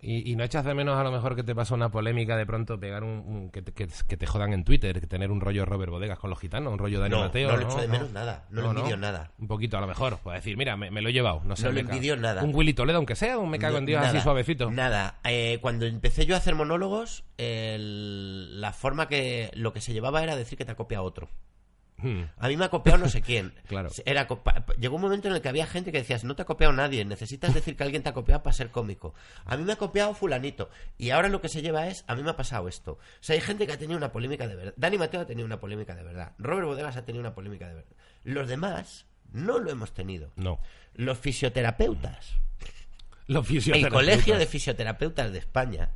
Speaker 1: Y, y no echas de menos a lo mejor que te pasa una polémica de pronto pegar un, un- que, te, que, que te jodan en Twitter, que tener un rollo Robert Bodegas con los gitanos, un rollo Dani
Speaker 2: No,
Speaker 1: Mateo.
Speaker 2: no lo echo de menos nada, no lo envidio nada.
Speaker 1: Un poquito a lo mejor, puedes decir, mira, me, me lo he llevado, no sé.
Speaker 2: No lo envidio nada.
Speaker 1: Un Willy Toledo, aunque sea, un me cago en Dios así
Speaker 2: Nada,
Speaker 1: suavecito.
Speaker 2: Nada. Eh, cuando empecé yo a hacer monólogos, el- la forma que lo que se llevaba era decir que te ha copiado otro.
Speaker 1: Hmm.
Speaker 2: A mí me ha copiado no sé quién.
Speaker 1: Claro.
Speaker 2: Era Llegó un momento en el que había gente que decías, no te ha copiado nadie, necesitas decir que alguien te ha copiado para ser cómico. A mí me ha copiado fulanito. Y ahora lo que se lleva es, a mí me ha pasado esto. O sea, hay gente que ha tenido una polémica de verdad. Dani Mateo ha tenido una polémica de verdad. Robert Bodegas ha tenido una polémica de verdad. Los demás no lo hemos tenido.
Speaker 1: No.
Speaker 2: Los fisioterapeutas.
Speaker 1: Los
Speaker 2: El
Speaker 1: fisioterapeutas.
Speaker 2: Colegio de Fisioterapeutas de España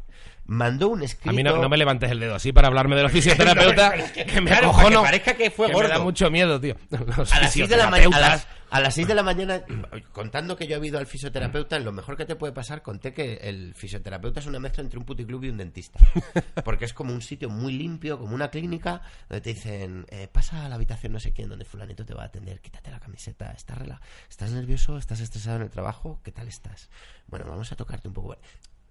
Speaker 2: mandó un escrito...
Speaker 1: A mí no, no me levantes el dedo así para hablarme de los fisioterapeutas, que, me
Speaker 2: claro, que parezca que fue
Speaker 1: me
Speaker 2: gordo.
Speaker 1: da mucho miedo, tío. Los
Speaker 2: a las 6 de la a las 6 de la mañana contando que yo he ido al fisioterapeuta lo mejor que te puede pasar conté que el fisioterapeuta es una mezcla entre un puticlub y un dentista. Porque es como un sitio muy limpio como una clínica donde te dicen eh, pasa a la habitación no sé quién donde fulanito te va a atender quítate la camiseta estás rela estás nervioso estás estresado en el trabajo qué tal estás bueno vamos a tocarte un poco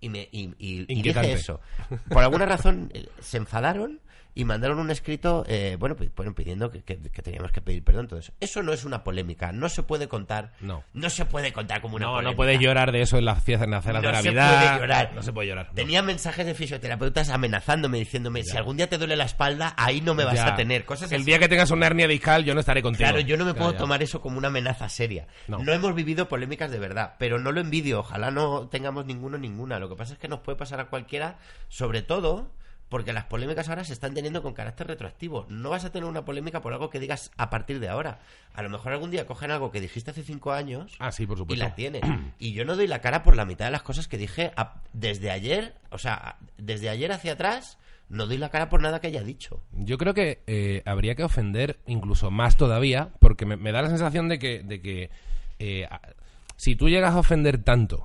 Speaker 2: y me y, y- y dije eso. Por alguna razón eh, se enfadaron y mandaron un escrito, eh, bueno, pues, bueno, pidiendo que, que- que teníamos que pedir perdón. Todo eso. No es una polémica, no se puede contar.
Speaker 1: No.
Speaker 2: No se puede contar como una
Speaker 1: No,
Speaker 2: polémica.
Speaker 1: no puedes llorar de eso en las fiestas, en las cenas
Speaker 2: No
Speaker 1: de
Speaker 2: se
Speaker 1: Navidad.
Speaker 2: puede llorar.
Speaker 1: No se puede llorar. no.
Speaker 2: Tenía mensajes de fisioterapeutas amenazándome, diciéndome, si algún día te duele la espalda, ahí no me vas
Speaker 1: Ya.
Speaker 2: a tener. Cosas
Speaker 1: El
Speaker 2: así.
Speaker 1: día que tengas una hernia discal, yo no estaré contigo.
Speaker 2: Claro, yo no me
Speaker 1: Ya,
Speaker 2: puedo tomar eso como una amenaza seria.
Speaker 1: No.
Speaker 2: No. hemos vivido polémicas de verdad, pero no lo envidio. Ojalá no tengamos ninguno ninguna. Lo que pasa es que nos puede pasar a cualquiera, sobre todo porque las polémicas ahora se están teniendo con carácter retroactivo. No vas a tener una polémica por algo que digas a partir de ahora. A lo mejor algún día cogen algo que dijiste hace cinco años
Speaker 1: Ah, sí, por
Speaker 2: y la tienes. Y yo no doy la cara por la mitad de las cosas que dije a- desde ayer, o sea, desde ayer hacia atrás, no doy la cara por nada que haya dicho.
Speaker 1: Yo creo que eh, habría que ofender incluso más todavía, porque me, me da la sensación de que, de que eh, si tú llegas a ofender tanto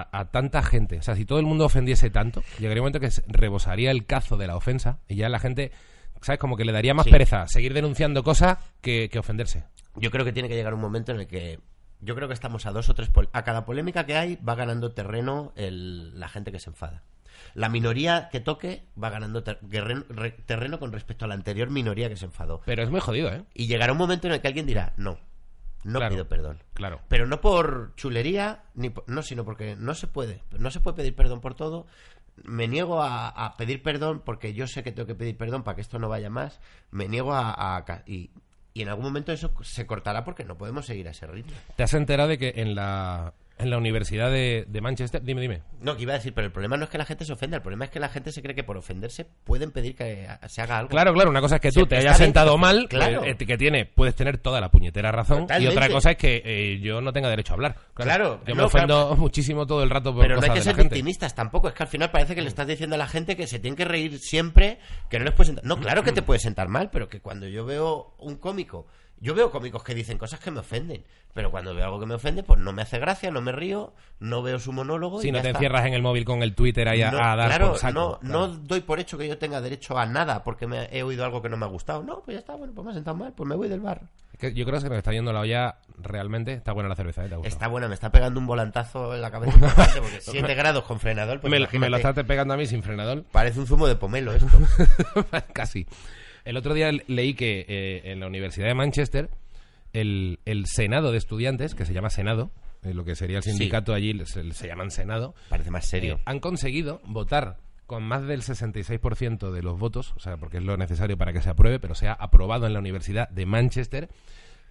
Speaker 1: a, a tanta gente, o sea, si todo el mundo ofendiese tanto, llegaría un momento que rebosaría el cazo de la ofensa y ya la gente, ¿sabes? Como que le daría más
Speaker 2: Sí.
Speaker 1: pereza seguir denunciando cosas que, que ofenderse.
Speaker 2: Yo creo que tiene que llegar un momento en el que yo creo que estamos a dos o tres a cada polémica que hay va ganando terreno el- la gente que se enfada. La minoría que toque va ganando ter- terreno con respecto a la anterior minoría que se enfadó.
Speaker 1: Pero es muy jodido, ¿eh?
Speaker 2: Y llegará un momento en el que alguien dirá, no, no
Speaker 1: Claro.
Speaker 2: pido perdón.
Speaker 1: Claro.
Speaker 2: Pero no por chulería, ni por- no, sino porque no se puede. No se puede pedir perdón por todo. Me niego a, a pedir perdón porque yo sé que tengo que pedir perdón para que esto no vaya más. Me niego a... a y, y en algún momento eso se cortará porque no podemos seguir a ese ritmo.
Speaker 1: ¿Te has enterado de que en la, en la Universidad de, de Manchester... Dime, dime.
Speaker 2: No, que iba a decir, pero el problema no es que la gente se ofenda, el problema es que la gente se cree que por ofenderse pueden pedir que se haga algo.
Speaker 1: Claro, claro, una cosa es que tú te hayas sentado mal,
Speaker 2: claro.
Speaker 1: pues, eh, que tiene, puedes tener toda la puñetera razón, y otra cosa es que eh, yo no tenga derecho a hablar.
Speaker 2: Claro,
Speaker 1: yo
Speaker 2: no,
Speaker 1: me ofendo
Speaker 2: claro.
Speaker 1: muchísimo todo el rato por
Speaker 2: Pero no hay que ser victimistas tampoco. Es que al final parece que le estás diciendo a la gente que se tienen que reír siempre, que no les puede sentar. No, claro que te puede sentar mal, pero que cuando yo veo un cómico Yo veo cómicos que dicen cosas que me ofenden, pero cuando veo algo que me ofende, pues no me hace gracia, no me río, no veo su monólogo.
Speaker 1: Si
Speaker 2: y
Speaker 1: no te
Speaker 2: está.
Speaker 1: encierras en el móvil con el Twitter ahí a,
Speaker 2: No,
Speaker 1: a dar
Speaker 2: claro,
Speaker 1: por saco.
Speaker 2: no,
Speaker 1: Claro.
Speaker 2: no doy por hecho que yo tenga derecho a nada porque me he oído algo que no me ha gustado. No, pues ya está, bueno, pues me ha sentado mal, pues me voy del bar.
Speaker 1: Es que yo creo que se nos está yendo la olla realmente. Está buena la cerveza, ¿eh? ¿Te?
Speaker 2: Está buena, me está pegando un volantazo en la cabeza. porque 7 grados con frenador, pues
Speaker 1: me, me lo estás pegando a mí sin frenador.
Speaker 2: Parece un zumo de pomelo esto.
Speaker 1: Casi. El otro día leí que eh, en la Universidad de Manchester el, el Senado de Estudiantes, que se llama Senado, eh, lo que sería el
Speaker 2: Sí.
Speaker 1: sindicato allí se, se llaman Senado,
Speaker 2: Parece más serio.
Speaker 1: eh, han conseguido votar con más del 66% de los votos, o sea, porque es lo necesario para que se apruebe, pero se ha aprobado en la Universidad de Manchester,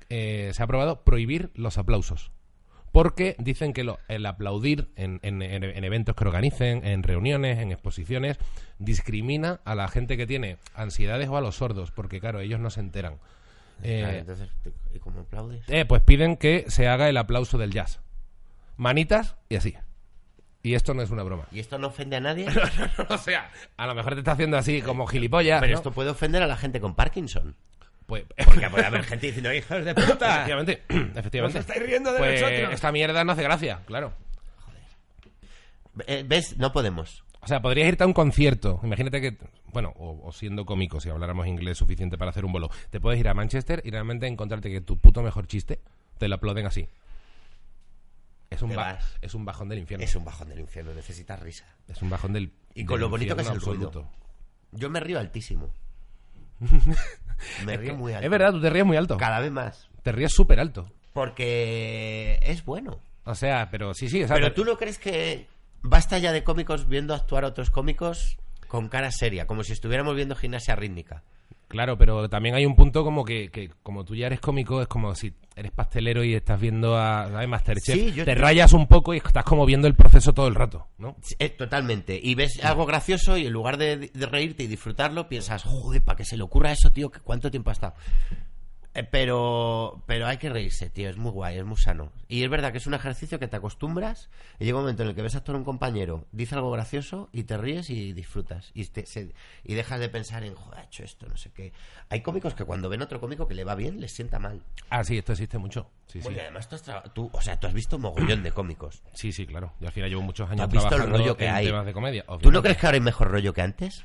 Speaker 1: eh, se ha aprobado prohibir los aplausos. Porque dicen que lo- el aplaudir en, en- en- en eventos que organicen, en reuniones, en exposiciones, discrimina a la gente que tiene ansiedades o a los sordos, porque claro, ellos no se enteran. Eh,
Speaker 2: Claro, entonces, ¿y cómo aplaudes?
Speaker 1: eh, pues piden que se haga el aplauso del jazz. Manitas y así. Y esto no es una broma.
Speaker 2: ¿Y esto no ofende a nadie?
Speaker 1: o sea, a lo mejor te está haciendo así como gilipollas.
Speaker 2: Pero esto puede ofender a la gente con Parkinson.
Speaker 1: Pues,
Speaker 2: Porque puede haber gente diciendo, hijos de puta.
Speaker 1: efectivamente, efectivamente.
Speaker 2: Os estáis riendo de
Speaker 1: Pues
Speaker 2: nosotros.
Speaker 1: esta mierda no hace gracia, claro.
Speaker 2: Eh, ¿Ves? No podemos.
Speaker 1: O sea, podrías irte a un concierto. Imagínate que, bueno, o, o siendo cómico, si habláramos inglés suficiente para hacer un bolo, te puedes ir a Manchester y realmente encontrarte que tu puto mejor chiste te lo aplauden así. Es un,
Speaker 2: Te
Speaker 1: ba-
Speaker 2: vas.
Speaker 1: es un bajón del infierno.
Speaker 2: Es un bajón del infierno, necesitas risa.
Speaker 1: Es un bajón del.
Speaker 2: Y con
Speaker 1: del
Speaker 2: lo bonito que es
Speaker 1: infierno
Speaker 2: el ruido. Yo me río altísimo. Me río muy alto.
Speaker 1: Es verdad, tú te ríes muy alto.
Speaker 2: Cada vez más.
Speaker 1: Te ríes súper alto.
Speaker 2: Porque es bueno.
Speaker 1: O sea, pero sí, sí. o sea,
Speaker 2: Pero tú no crees que basta ya de cómicos viendo actuar a otros cómicos con cara seria, como si estuviéramos viendo gimnasia rítmica.
Speaker 1: Claro, pero también hay un punto como que, que como tú ya eres cómico, es como si eres pastelero y estás viendo a. Masterchef,
Speaker 2: Sí, yo-
Speaker 1: te rayas un poco y estás como viendo el proceso todo el rato, ¿no?
Speaker 2: Sí, eh, totalmente. Y ves algo gracioso y en lugar de, de reírte y disfrutarlo, piensas, joder, para que se le ocurra eso, tío, ¿cuánto tiempo ha estado? Eh, pero, pero hay que reírse, tío, es muy guay, es muy sano. Y es verdad que es un ejercicio que te acostumbras y llega un momento en el que ves actuar a un compañero, dice algo gracioso y te ríes y disfrutas. Y, te- se- y dejas de pensar en, joder, ha hecho esto, no sé qué. Hay cómicos que cuando ven otro cómico que le va bien, les sienta mal.
Speaker 1: Ah, sí, esto existe mucho. Sí, sí.
Speaker 2: Porque además tú, has tú, o sea, tú has visto mogollón de cómicos.
Speaker 1: Sí, sí, claro. Y al final llevo muchos años
Speaker 2: has visto el
Speaker 1: trabajando
Speaker 2: rollo que
Speaker 1: en
Speaker 2: hay?
Speaker 1: temas de comedia.
Speaker 2: ¿Tú no crees que ahora hay mejor rollo que antes?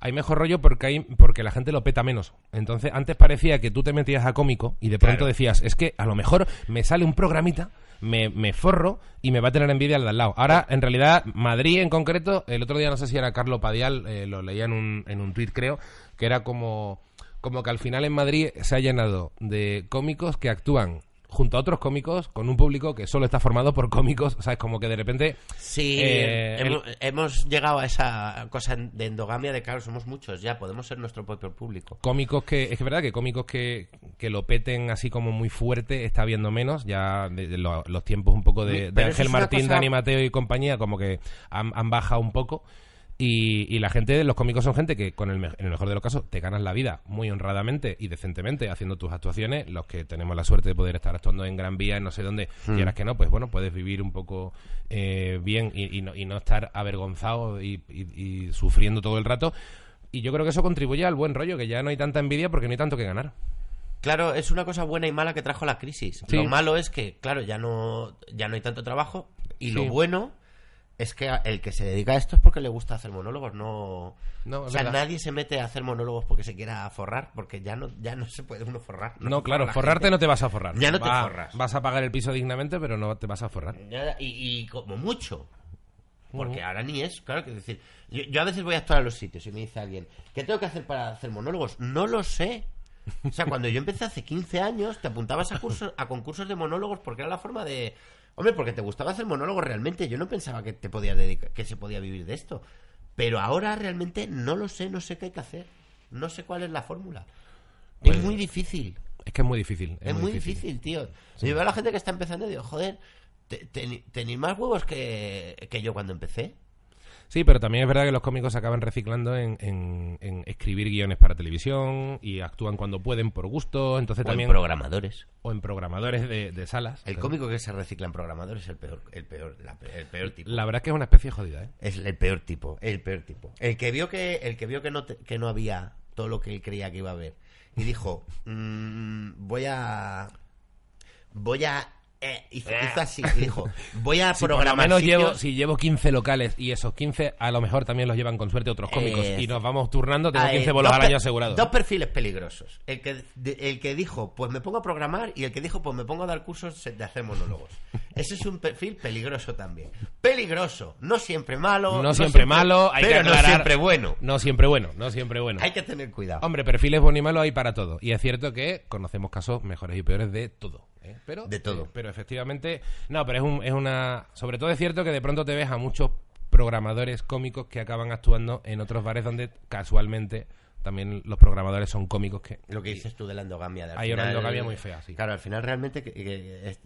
Speaker 1: Hay mejor rollo porque hay porque la gente lo peta menos. Entonces, antes parecía que tú te metías a cómico y de pronto
Speaker 2: Claro.
Speaker 1: decías, es que a lo mejor me sale un programita, me, me forro y me va a tener envidia al de al lado. Ahora, en realidad, Madrid en concreto, el otro día no sé si era Carlos Padial, eh, lo leía en un, en un tuit creo, que era como, como que al final en Madrid se ha llenado de cómicos que actúan junto a otros cómicos con un público que solo está formado por cómicos, o sea, es como que de repente
Speaker 2: Sí,
Speaker 1: Eh,
Speaker 2: hemos, hemos llegado a esa cosa de endogamia de, claro, somos muchos ya, podemos ser nuestro propio público.
Speaker 1: cómicos que es que verdad que cómicos que, que lo peten así como muy fuerte está viendo menos. Ya de, de lo- los tiempos un poco de, Ángel Martín
Speaker 2: cosa-
Speaker 1: Dani Mateo y compañía como que han, han bajado un poco y, y la gente los cómicos son gente que con el, en el mejor de los casos te ganas la vida muy honradamente y decentemente haciendo tus actuaciones los que tenemos la suerte de poder estar actuando en Gran Vía en no sé dónde
Speaker 2: Hmm.
Speaker 1: quieras que no pues bueno puedes vivir un poco eh, bien y, y no, y no estar avergonzado y- y- y sufriendo todo el rato y yo creo que eso contribuye al buen rollo, que ya no hay tanta envidia porque no hay tanto que ganar.
Speaker 2: Claro, es una cosa buena y mala que trajo la crisis.
Speaker 1: Sí.
Speaker 2: Lo malo es que, claro, ya no, ya no hay tanto trabajo y
Speaker 1: Sí.
Speaker 2: lo bueno es que el que se dedica a esto es porque le gusta hacer monólogos, no...
Speaker 1: No,
Speaker 2: o sea,
Speaker 1: verdad.
Speaker 2: nadie se mete a hacer monólogos porque se quiera forrar, porque ya no, ya no se puede uno forrar.
Speaker 1: No, claro,
Speaker 2: forra la
Speaker 1: forrarte
Speaker 2: gente.
Speaker 1: no te vas a forrar.
Speaker 2: Ya no te forras.
Speaker 1: Vas a pagar el piso dignamente, pero no te vas a forrar.
Speaker 2: Y, y como mucho. Porque ahora ni es, claro que decir. Yo, yo a veces voy a actuar a los sitios y me dice alguien, ¿qué tengo que hacer para hacer monólogos? No lo sé. O sea, cuando yo empecé hace 15 años, te apuntabas a cursos, a concursos de monólogos porque era la forma de. Hombre, porque te gustaba hacer monólogos realmente. Yo no pensaba que te podías dedicar, que se podía vivir de esto. Pero ahora realmente no lo sé, no sé qué hay que hacer. No sé cuál es la fórmula.
Speaker 1: Pues-
Speaker 2: es muy difícil.
Speaker 1: Es que es muy difícil.
Speaker 2: Es, muy difícil, tío. Yo veo a la gente que está empezando y digo, joder, te- te- tenéis más huevos que, que yo cuando empecé.
Speaker 1: Sí, pero también es verdad que los cómicos se acaban reciclando en, en- en escribir guiones para televisión y actúan cuando pueden por gusto. Entonces
Speaker 2: O
Speaker 1: también.
Speaker 2: en programadores.
Speaker 1: o en programadores de, de salas.
Speaker 2: El cómico que se recicla en programadores es el peor, el peor, la el peor tipo.
Speaker 1: La verdad es que es una especie jodida, ¿eh?
Speaker 2: Es el peor tipo, el peor tipo. El que vio que, el que vio que no, te- que no había todo lo que él creía que iba a haber y dijo, mm, voy a... Voy a... eh, hizo, hizo así, dijo, voy a
Speaker 1: Si por lo
Speaker 2: programar
Speaker 1: menos llevo, si llevo 15 locales y esos 15 a lo mejor también los llevan con suerte otros cómicos
Speaker 2: Eh,
Speaker 1: y nos vamos turnando, tengo
Speaker 2: Ah,
Speaker 1: 15
Speaker 2: eh,
Speaker 1: bolos al año asegurados.
Speaker 2: Dos perfiles peligrosos. El que, de- el que dijo, pues me pongo a programar, y el que dijo, pues me pongo a dar cursos de hacer monólogos. Ese es un perfil peligroso también. Peligroso. No siempre malo.
Speaker 1: no, siempre malo, hay
Speaker 2: pero
Speaker 1: que aclarar.
Speaker 2: no siempre bueno.
Speaker 1: No siempre bueno, no siempre bueno.
Speaker 2: Hay que tener cuidado.
Speaker 1: Hombre, perfiles buenos y malos hay para todo. Y es cierto que conocemos casos mejores y peores de todo. ¿Eh? Pero,
Speaker 2: De todo.
Speaker 1: eh, pero efectivamente, no, pero es, un- es una... Sobre todo es cierto que de pronto te ves a muchos programadores cómicos que acaban actuando en otros bares donde casualmente también los programadores son cómicos que...
Speaker 2: Lo que dices tú de la endogamia. de
Speaker 1: Hay una
Speaker 2: final-
Speaker 1: endogamia muy fea, sí.
Speaker 2: Claro, al final realmente,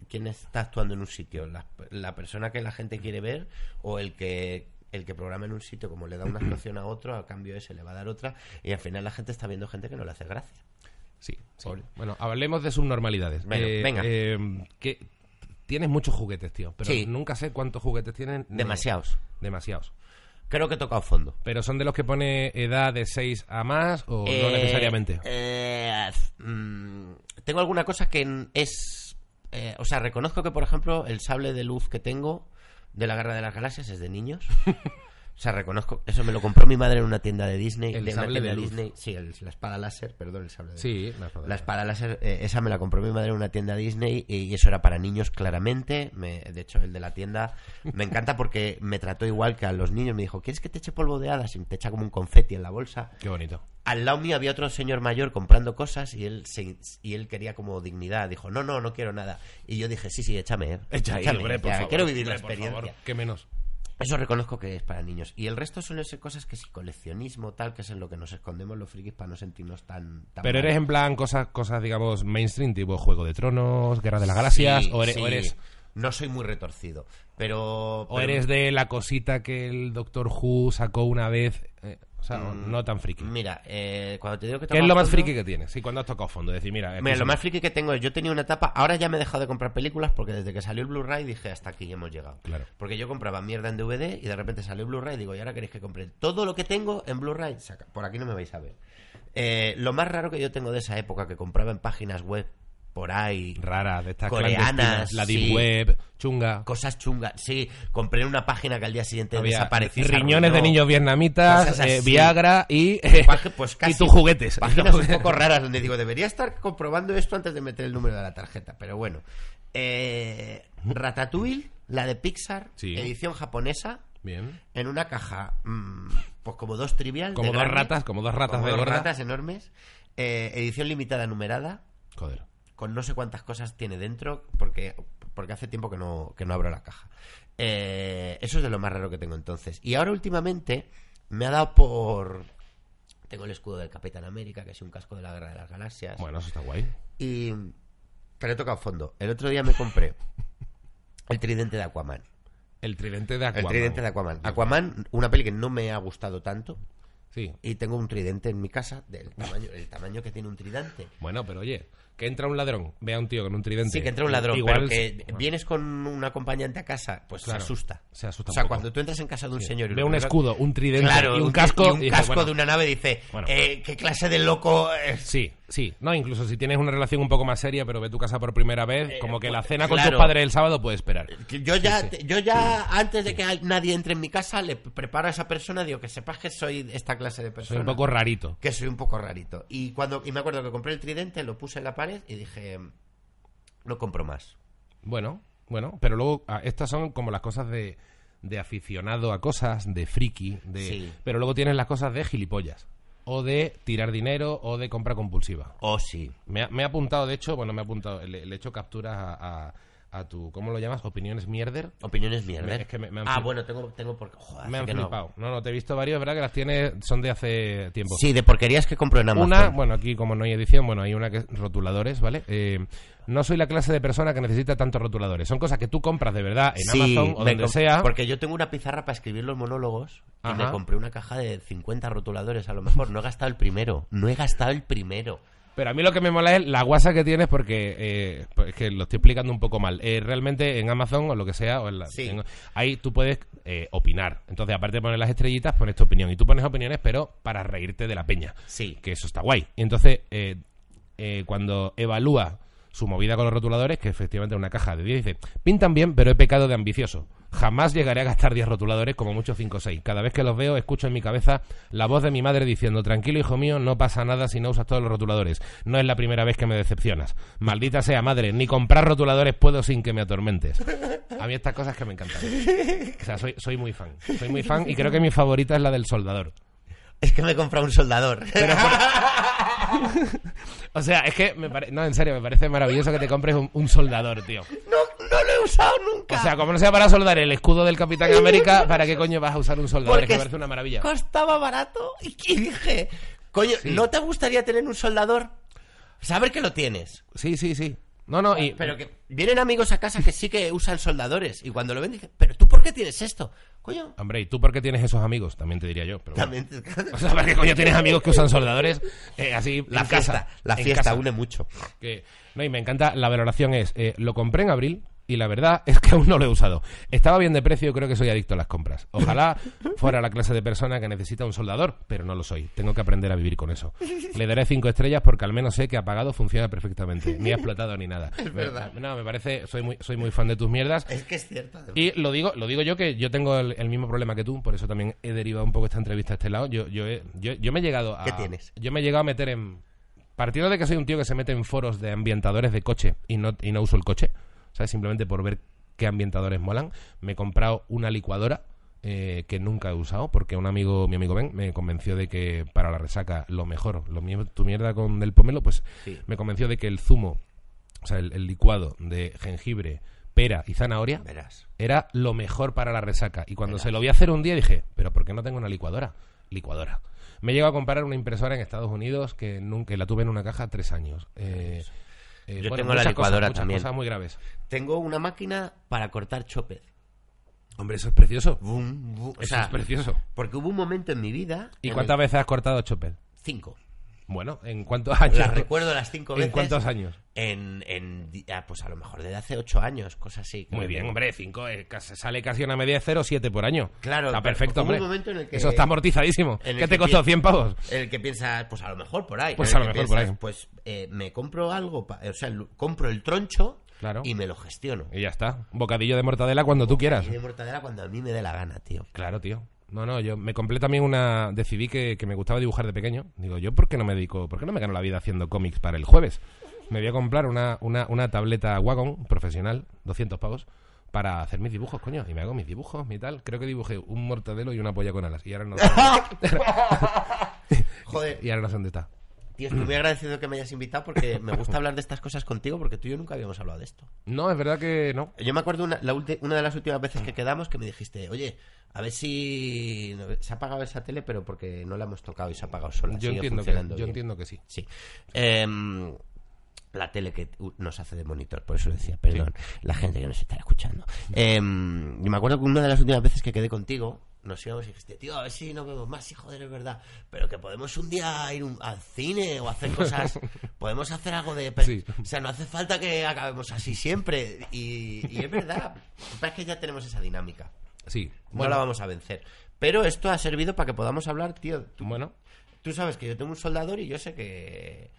Speaker 2: ¿quién está actuando en un sitio? ¿La, la persona que la gente quiere ver o el que el que programa en un sitio como le da una actuación a otro, al cambio ese le va a dar otra y al final la gente está viendo gente que no le hace gracia.
Speaker 1: Sí, sí. Bueno, hablemos de subnormalidades. Eh,
Speaker 2: venga.
Speaker 1: eh, que tienes muchos juguetes, tío, pero
Speaker 2: Sí.
Speaker 1: nunca sé cuántos juguetes tienen.
Speaker 2: Demasiados.
Speaker 1: Demasiados.
Speaker 2: Creo que he tocado fondo.
Speaker 1: ¿Pero son de los que pone edad de 6 a más o no
Speaker 2: Eh,
Speaker 1: necesariamente?
Speaker 2: eh, mm, tengo alguna cosa que es... eh, o sea, reconozco que, por ejemplo, el sable de luz que tengo de la Guerra de las Galaxias es de niños. O sea, reconozco... Eso me lo compró mi madre en una tienda de Disney.
Speaker 1: El
Speaker 2: de
Speaker 1: sable de luz.
Speaker 2: Disney. Sí, el- la espada láser, perdón, el sable de
Speaker 1: Sí, la espada.
Speaker 2: La espada láser, eh, esa me la compró mi madre en una tienda Disney y, eso era para niños claramente. Me- de hecho, el de la tienda me encanta porque me trató igual que a los niños. Me dijo, ¿quieres que te eche polvo de hadas? Y te echa como un confeti en la bolsa.
Speaker 1: Qué bonito.
Speaker 2: Al lado mío había otro señor mayor comprando cosas y él se- y él quería como dignidad. Dijo, no, no, no quiero nada. Y yo dije, sí, sí, échame. eh,
Speaker 1: Echa ahí,
Speaker 2: échame,
Speaker 1: hombre, por favor,
Speaker 2: quiero vivir la
Speaker 1: hombre, por
Speaker 2: experiencia.
Speaker 1: favor, ¿Qué menos?
Speaker 2: Eso reconozco que es para niños. Y el resto suelen ser cosas que sí, coleccionismo, tal, que es en lo que nos escondemos los frikis para no sentirnos tan... tan
Speaker 1: Pero
Speaker 2: mal.
Speaker 1: eres en plan cosas, cosas digamos, mainstream, tipo Juego de Tronos, Guerra de las Galaxias,
Speaker 2: Sí,
Speaker 1: o, eres,
Speaker 2: sí.
Speaker 1: o eres
Speaker 2: No soy muy retorcido, pero...
Speaker 1: o eres de la cosita que el Doctor Who sacó una vez, eh, o sea, no,
Speaker 2: Mm,
Speaker 1: no tan friki.
Speaker 2: Mira, eh, cuando te digo que
Speaker 1: ¿Qué es lo más
Speaker 2: fondo-
Speaker 1: friki que tienes? Sí, cuando has tocado fondo, decir, mira,
Speaker 2: Mira, lo
Speaker 1: es-
Speaker 2: más friki que tengo es, yo tenía una etapa, ahora ya me he dejado de comprar películas porque desde que salió el Blu-ray dije, hasta aquí hemos llegado.
Speaker 1: Claro.
Speaker 2: Porque yo compraba mierda en DVD y de repente salió el Blu-ray y digo, y ahora queréis que compre todo lo que tengo en Blu-ray, por aquí no me vais a ver. Eh, lo más raro que yo tengo de esa época, que compraba en páginas web por ahí,
Speaker 1: rara, de estas
Speaker 2: Coreanas,
Speaker 1: la Deep
Speaker 2: sí.
Speaker 1: Web, chunga.
Speaker 2: cosas chungas, sí, compré una página que al día siguiente
Speaker 1: Había
Speaker 2: desapareció.
Speaker 1: riñones de niños vietnamitas, eh. Viagra y,
Speaker 2: pues casi
Speaker 1: y tus juguetes.
Speaker 2: Páginas un poco raras donde digo, debería estar comprobando esto antes de meter el número de la tarjeta, pero bueno. Eh, Ratatouille, la de Pixar,
Speaker 1: Sí.
Speaker 2: edición japonesa,
Speaker 1: Bien.
Speaker 2: en una caja, mm, pues como dos trivial.
Speaker 1: Como dos
Speaker 2: grande,
Speaker 1: ratas, como dos ratas
Speaker 2: como
Speaker 1: de
Speaker 2: dos
Speaker 1: gorda.
Speaker 2: ratas enormes, eh, edición limitada numerada,
Speaker 1: Joder.
Speaker 2: Con no sé cuántas cosas tiene dentro, porque, porque hace tiempo que no, que no abro la caja. Eh, eso es de lo más raro que tengo entonces. Y ahora últimamente me ha dado por... Tengo el escudo del Capitán América, que es un casco de la Guerra de las Galaxias.
Speaker 1: Bueno, eso está guay.
Speaker 2: Y... Pero he tocado fondo. El otro día me compré el tridente de Aquaman.
Speaker 1: El tridente de Aquaman.
Speaker 2: El tridente de Aquaman. Aquaman, una peli que no me ha gustado tanto.
Speaker 1: Sí.
Speaker 2: Y tengo un tridente en mi casa del tamaño, el tamaño que tiene un tridente.
Speaker 1: Bueno, pero oye, que entra un ladrón, ve a un tío con un tridente.
Speaker 2: Sí, que entra un ladrón,
Speaker 1: Igual
Speaker 2: pero que
Speaker 1: bueno,
Speaker 2: vienes con un acompañante a casa, pues
Speaker 1: Claro,
Speaker 2: se asusta.
Speaker 1: se asusta
Speaker 2: O sea,
Speaker 1: un poco.
Speaker 2: cuando tú entras en casa de un señor y
Speaker 1: ve un
Speaker 2: primero-
Speaker 1: escudo, un tridente
Speaker 2: Claro,
Speaker 1: y un casco.
Speaker 2: y un
Speaker 1: y dice,
Speaker 2: casco
Speaker 1: bueno,
Speaker 2: de una nave dice,
Speaker 1: Bueno.
Speaker 2: eh, ¿qué clase de loco es?
Speaker 1: Sí, sí. No, incluso si tienes una relación un poco más seria, pero ve tu casa por primera vez, como que la
Speaker 2: pues,
Speaker 1: cena con
Speaker 2: claro.
Speaker 1: tus padres el sábado puede esperar.
Speaker 2: Que Yo ya,
Speaker 1: Sí, sí.
Speaker 2: yo ya antes de que nadie entre en mi casa, le preparo a esa persona, digo que sepas que soy esta clase de
Speaker 1: Soy
Speaker 2: persona.
Speaker 1: un poco rarito.
Speaker 2: que soy un poco rarito. Y cuando y me acuerdo que compré el tridente, lo puse en la pared y dije, no compro más.
Speaker 1: Bueno, bueno, pero luego ah, estas son como las cosas de, de aficionado a cosas, de friki, de
Speaker 2: Sí.
Speaker 1: pero luego tienes las cosas de gilipollas. O de tirar dinero o de compra compulsiva.
Speaker 2: Oh, sí.
Speaker 1: Me ha, me ha apuntado, de hecho, bueno, me ha apuntado, le, le he hecho capturas a, a- a tu, ¿cómo lo llamas? Opiniones mierder.
Speaker 2: Opiniones mierda.
Speaker 1: Es que me- me han
Speaker 2: ah, bueno, tengo, tengo por... joder,
Speaker 1: Me han
Speaker 2: no-
Speaker 1: flipado. No, no, te he visto varios, ¿verdad? Que las tienes, son de hace tiempo.
Speaker 2: Sí, de porquerías que compro en Amazon.
Speaker 1: Una, bueno, aquí como no hay edición, bueno, hay una que es rotuladores, ¿vale? Eh, no soy la clase de persona que necesita tantos rotuladores. Son cosas que tú compras de verdad en
Speaker 2: Sí,
Speaker 1: Amazon o donde sea.
Speaker 2: Porque yo tengo una pizarra para escribir los monólogos y me compré una caja de 50 rotuladores a lo mejor. No he gastado el primero. No he gastado el primero.
Speaker 1: Pero a mí lo que me mola es la guasa que tienes porque eh, pues es que lo estoy explicando un poco mal. Eh, realmente en Amazon o lo que sea, o en la-
Speaker 2: Sí.
Speaker 1: en- ahí tú puedes eh, opinar. Entonces, aparte de poner las estrellitas, pones tu opinión. Y tú pones opiniones, pero para reírte de la peña.
Speaker 2: Sí.
Speaker 1: Que eso está guay. Y entonces, eh, eh, cuando evalúa su movida con los rotuladores, que efectivamente es una caja de 10, dice, pintan bien, pero he pecado de ambicioso. Jamás llegaré a gastar 10 rotuladores, como mucho 5 o 6. Cada vez que los veo, escucho en mi cabeza la voz de mi madre diciendo, tranquilo hijo mío, no pasa nada si no usas todos los rotuladores. No es la primera vez que me decepcionas. Maldita sea madre, ni comprar rotuladores puedo sin que me atormentes. A mí estas cosas que me encantan. O sea, soy, soy muy fan. Soy muy fan y creo que mi favorita es la del soldador.
Speaker 2: Es que me he comprado un soldador.
Speaker 1: O sea, es que me pare- No, en serio, me parece maravilloso que te compres un, un soldador, tío.
Speaker 2: No, no lo he usado nunca.
Speaker 1: O sea, como no sea para soldar el escudo del Capitán América, ¿para qué coño vas a usar un soldador? Es
Speaker 2: Porque
Speaker 1: que me parece una maravilla.
Speaker 2: costaba barato y y dije, coño,
Speaker 1: Sí.
Speaker 2: ¿no te gustaría tener un soldador? Saber que lo tienes.
Speaker 1: Sí, sí, sí. No, no, y...
Speaker 2: Pero que vienen amigos a casa que sí que usan soldadores y cuando lo ven dicen, ¿pero tú por qué tienes esto? Coño,
Speaker 1: Hombre, ¿y tú por qué tienes esos amigos? También te diría yo. Pero bueno.
Speaker 2: también te-
Speaker 1: O sea, ¿para qué coño tienes amigos que usan soldadores eh, así
Speaker 2: la
Speaker 1: en
Speaker 2: fiesta,
Speaker 1: casa?
Speaker 2: la
Speaker 1: En
Speaker 2: fiesta
Speaker 1: casa?
Speaker 2: une mucho.
Speaker 1: Que, no, y me encanta, la valoración es, eh, lo compré en abril y la verdad es que aún no lo he usado. Estaba bien de precio y creo que soy adicto a las compras. Ojalá fuera la clase de persona que necesita un soldador, pero no lo soy. Tengo que aprender a vivir con eso. Le daré cinco estrellas porque al menos sé que apagado funciona perfectamente. Ni ha explotado ni nada.
Speaker 2: verdad.
Speaker 1: Me- no, me parece, soy muy, soy muy fan de tus mierdas.
Speaker 2: Es que es cierto.
Speaker 1: Y lo digo, lo digo yo que yo tengo el, el mismo problema que tú, por eso también he derivado un poco esta entrevista a este lado. Yo, yo, he- yo, yo me he llegado a.
Speaker 2: ¿Qué tienes?
Speaker 1: Yo me he llegado a meter en. Partiendo de que soy un tío que se mete en foros de ambientadores de coche y no, y no uso el coche, ¿sabes? Simplemente por ver qué ambientadores molan, me he comprado una licuadora eh, que nunca he usado porque un amigo, mi amigo Ben, me convenció de que para la resaca lo mejor, lo mío, tu mierda con del pomelo, pues
Speaker 2: Sí.
Speaker 1: me convenció de que el zumo, o sea, el, el licuado de jengibre, pera y zanahoria
Speaker 2: Verás.
Speaker 1: era lo mejor para la resaca. Y cuando se lo vi hacer un día dije, ¿pero por qué no tengo una licuadora? Licuadora. Me he llegado a comprar una impresora en Estados Unidos que nunca la tuve en una caja tres años. Eh, eh,
Speaker 2: Yo
Speaker 1: bueno,
Speaker 2: tengo la licuadora
Speaker 1: cosas,
Speaker 2: también.
Speaker 1: cosas muy graves.
Speaker 2: Tengo una máquina para cortar chopes.
Speaker 1: Hombre, eso es precioso.
Speaker 2: Bum, bum. O
Speaker 1: Eso
Speaker 2: sea,
Speaker 1: es precioso.
Speaker 2: porque hubo un momento en mi vida.
Speaker 1: ¿Y
Speaker 2: en
Speaker 1: cuántas
Speaker 2: el-
Speaker 1: veces has cortado chopper?
Speaker 2: Cinco.
Speaker 1: Bueno, ¿en cuántos años?
Speaker 2: Las recuerdo las cinco
Speaker 1: ¿En
Speaker 2: veces.
Speaker 1: cuántos años?
Speaker 2: En, en ah, pues a lo mejor desde hace ocho años, cosas así.
Speaker 1: Muy bien, hombre, cinco, eh, sale casi una media de 0,7 por año.
Speaker 2: Claro,
Speaker 1: Está perfecto,
Speaker 2: un
Speaker 1: hombre.
Speaker 2: momento en el que-
Speaker 1: Eso está amortizadísimo.
Speaker 2: en el
Speaker 1: ¿Qué
Speaker 2: que
Speaker 1: te costó?
Speaker 2: pi-
Speaker 1: ¿100 pavos?
Speaker 2: En el que piensas, pues a lo mejor por ahí.
Speaker 1: Pues
Speaker 2: en
Speaker 1: a lo mejor por ahí.
Speaker 2: Pues eh, me compro algo, pa- o sea, compro el troncho
Speaker 1: Claro.
Speaker 2: y me lo gestiono.
Speaker 1: Y ya está. Bocadillo de mortadela cuando tú quieras.
Speaker 2: Y de mortadela cuando a mí me dé la gana, tío.
Speaker 1: Claro, tío. No, no, yo me compré también una... Decidí que, que me gustaba dibujar de pequeño. Digo, ¿yo por qué no me dedico... ¿Por qué no me gano la vida haciendo cómics para el jueves? Me voy a comprar una, una, una tableta Wagon profesional, 200 pavos, para hacer mis dibujos, coño. Y me hago mis dibujos, mi tal. Creo que dibujé un mortadelo y una polla con alas. Y ahora no sé,
Speaker 2: Joder,
Speaker 1: y ahora no sé dónde está.
Speaker 2: Tío, estoy muy agradecido que me hayas invitado porque me gusta hablar de estas cosas contigo porque tú y yo nunca habíamos hablado de esto.
Speaker 1: No, es verdad que no.
Speaker 2: Yo me acuerdo una, la ulti- una de las últimas veces que quedamos que me dijiste, oye, a ver si se ha apagado esa tele, pero porque no la hemos tocado y se ha apagado sola.
Speaker 1: Yo entiendo, que, yo
Speaker 2: bien".
Speaker 1: entiendo que sí.
Speaker 2: Sí. Em, la tele que uh, nos hace de monitor, por eso decía, perdón, la gente que nos está escuchando. Em, y me acuerdo que una de las últimas veces que quedé contigo, nos íbamos y dijiste, tío, a ver si nos vemos más, y joder, es verdad, pero que podemos un día ir un- al cine o hacer cosas, podemos hacer algo de...
Speaker 1: Sí.
Speaker 2: O sea, no hace falta que acabemos así siempre, y, y es verdad, es que ya tenemos esa dinámica,
Speaker 1: Sí.
Speaker 2: no la vamos a vencer. Pero esto ha servido para que podamos hablar, tío. Tú,
Speaker 1: Bueno,
Speaker 2: Tú sabes que yo tengo un soldador y yo sé que.